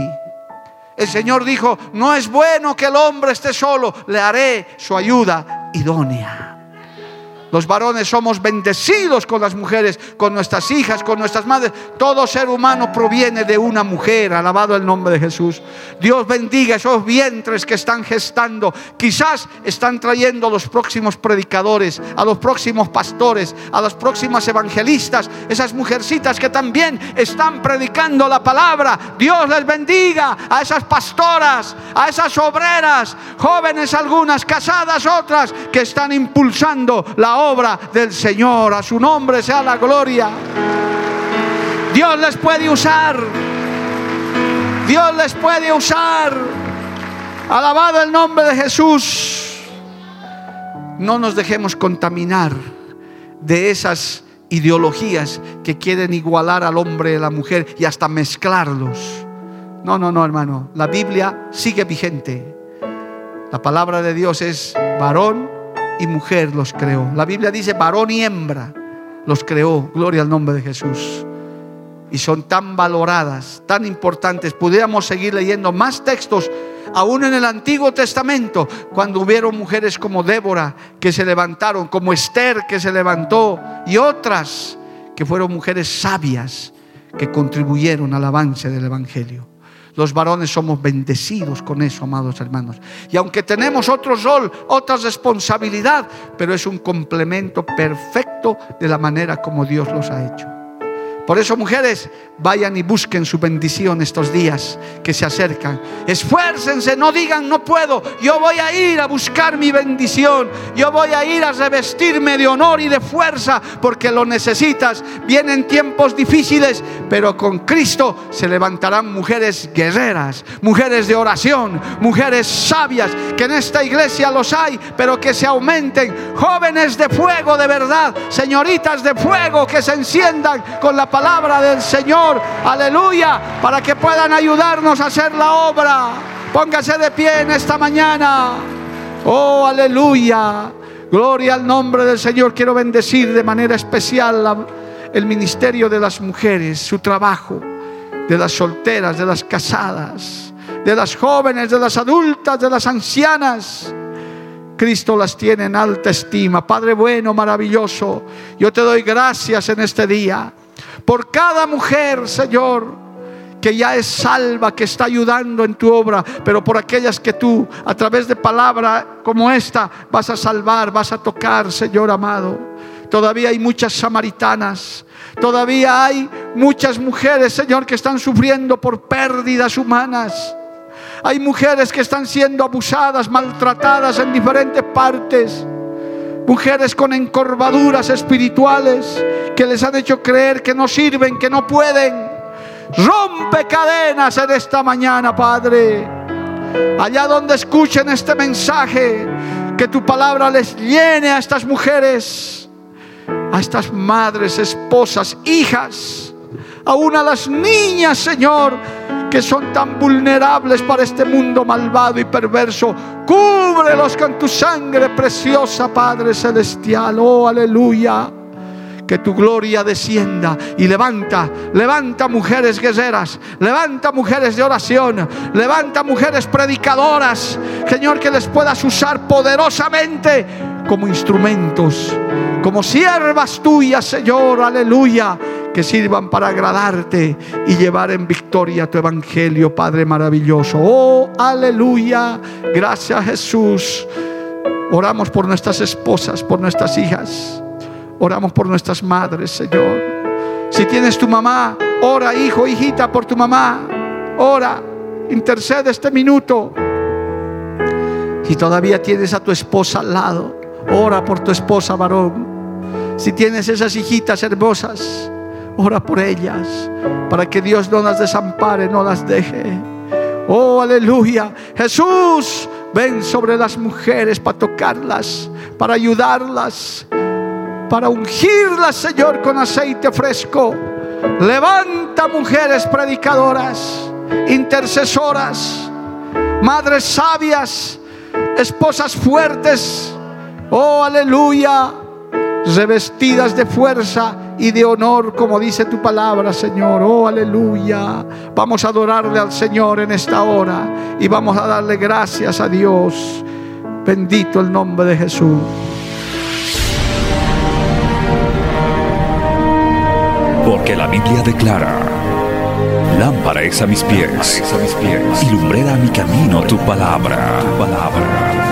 El Señor dijo, no es bueno que el hombre esté solo, le haré su ayuda idónea. Los varones somos bendecidos con las mujeres, con nuestras hijas, con nuestras madres. Todo ser humano proviene de una mujer. Alabado el nombre de Jesús. Dios bendiga esos vientres que están gestando. Quizás están trayendo a los próximos predicadores, a los próximos pastores, a las próximas evangelistas, esas mujercitas que también están predicando la palabra. Dios les bendiga a esas pastoras, a esas obreras, jóvenes algunas, casadas otras, que están impulsando la obra del Señor. A su nombre sea la gloria. Dios les puede usar. Dios les puede usar. Alabado el nombre de Jesús. No nos dejemos contaminar de esas ideologías que quieren igualar al hombre y a la mujer y hasta mezclarlos. No, no, no, hermano. La Biblia sigue vigente. La palabra de Dios es varón y mujer los creó. La Biblia dice varón y hembra los creó. Gloria al nombre de Jesús. Y son tan valoradas, tan importantes. Pudiéramos seguir leyendo más textos, aún en el Antiguo Testamento, cuando hubieron mujeres como Débora que se levantaron, como Esther que se levantó, y otras que fueron mujeres sabias que contribuyeron al avance del Evangelio. Los varones somos bendecidos con eso, amados hermanos. Y aunque tenemos otro rol, otra responsabilidad, pero es un complemento perfecto de la manera como Dios los ha hecho. Por eso, mujeres, vayan y busquen su bendición estos días que se acercan. Esfuércense, no digan no puedo. Yo voy a ir a buscar mi bendición. Yo voy a ir a revestirme de honor y de fuerza porque lo necesitas. Vienen tiempos difíciles, pero con Cristo se levantarán mujeres guerreras, mujeres de oración, mujeres sabias, que en esta iglesia los hay, pero que se aumenten. Jóvenes de fuego de verdad, señoritas de fuego que se enciendan con la palabra del Señor, aleluya, para que puedan ayudarnos a hacer la obra. Póngase de pie en esta mañana. Oh, aleluya. Gloria al nombre del Señor. Quiero bendecir de manera especial el ministerio de las mujeres, su trabajo, de las solteras, de las casadas, de las jóvenes, de las adultas, de las ancianas. Cristo las tiene en alta estima. Padre bueno, maravilloso, yo te doy gracias en este día por cada mujer, Señor, que ya es salva, que está ayudando en tu obra, pero por aquellas que tú, a través de palabra como esta, vas a salvar, vas a tocar, Señor amado. Todavía hay muchas samaritanas, todavía hay muchas mujeres, Señor, que están sufriendo por pérdidas humanas. Hay mujeres que están siendo abusadas, maltratadas en diferentes partes mujeres con encorvaduras espirituales que les han hecho creer que no sirven, que no pueden. Rompe cadenas en esta mañana, Padre. Allá donde escuchen este mensaje, que tu palabra les llene a estas mujeres, a estas madres, esposas, hijas, aún a las niñas, Señor que son tan vulnerables para este mundo malvado y perverso. Cúbrelos con tu sangre preciosa, Padre Celestial. Oh, aleluya. Que tu gloria descienda y levanta, levanta mujeres guerreras, levanta mujeres de oración, levanta mujeres predicadoras, Señor, que les puedas usar poderosamente como instrumentos, como siervas tuyas, Señor, aleluya que sirvan para agradarte y llevar en victoria tu evangelio, Padre maravilloso. Oh, aleluya. Gracias Jesús. Oramos por nuestras esposas, por nuestras hijas. Oramos por nuestras madres, Señor. Si tienes tu mamá, ora, hijo, hijita, por tu mamá. Ora, intercede este minuto. Si todavía tienes a tu esposa al lado, ora por tu esposa, varón. Si tienes esas hijitas hermosas, Ora por ellas, para que Dios no las desampare, no las deje. Oh, aleluya. Jesús, ven sobre las mujeres para tocarlas, para ayudarlas, para ungirlas, Señor, con aceite fresco. Levanta mujeres predicadoras, intercesoras, madres sabias, esposas fuertes. Oh, aleluya. Revestidas de fuerza y de honor, como dice tu palabra, Señor. Oh, aleluya. Vamos a adorarle al Señor en esta hora y vamos a darle gracias a Dios. Bendito el nombre de Jesús. Porque la Biblia declara, lámpara es a mis pies, a mis pies y lumbrera a mi camino tu palabra. tu palabra.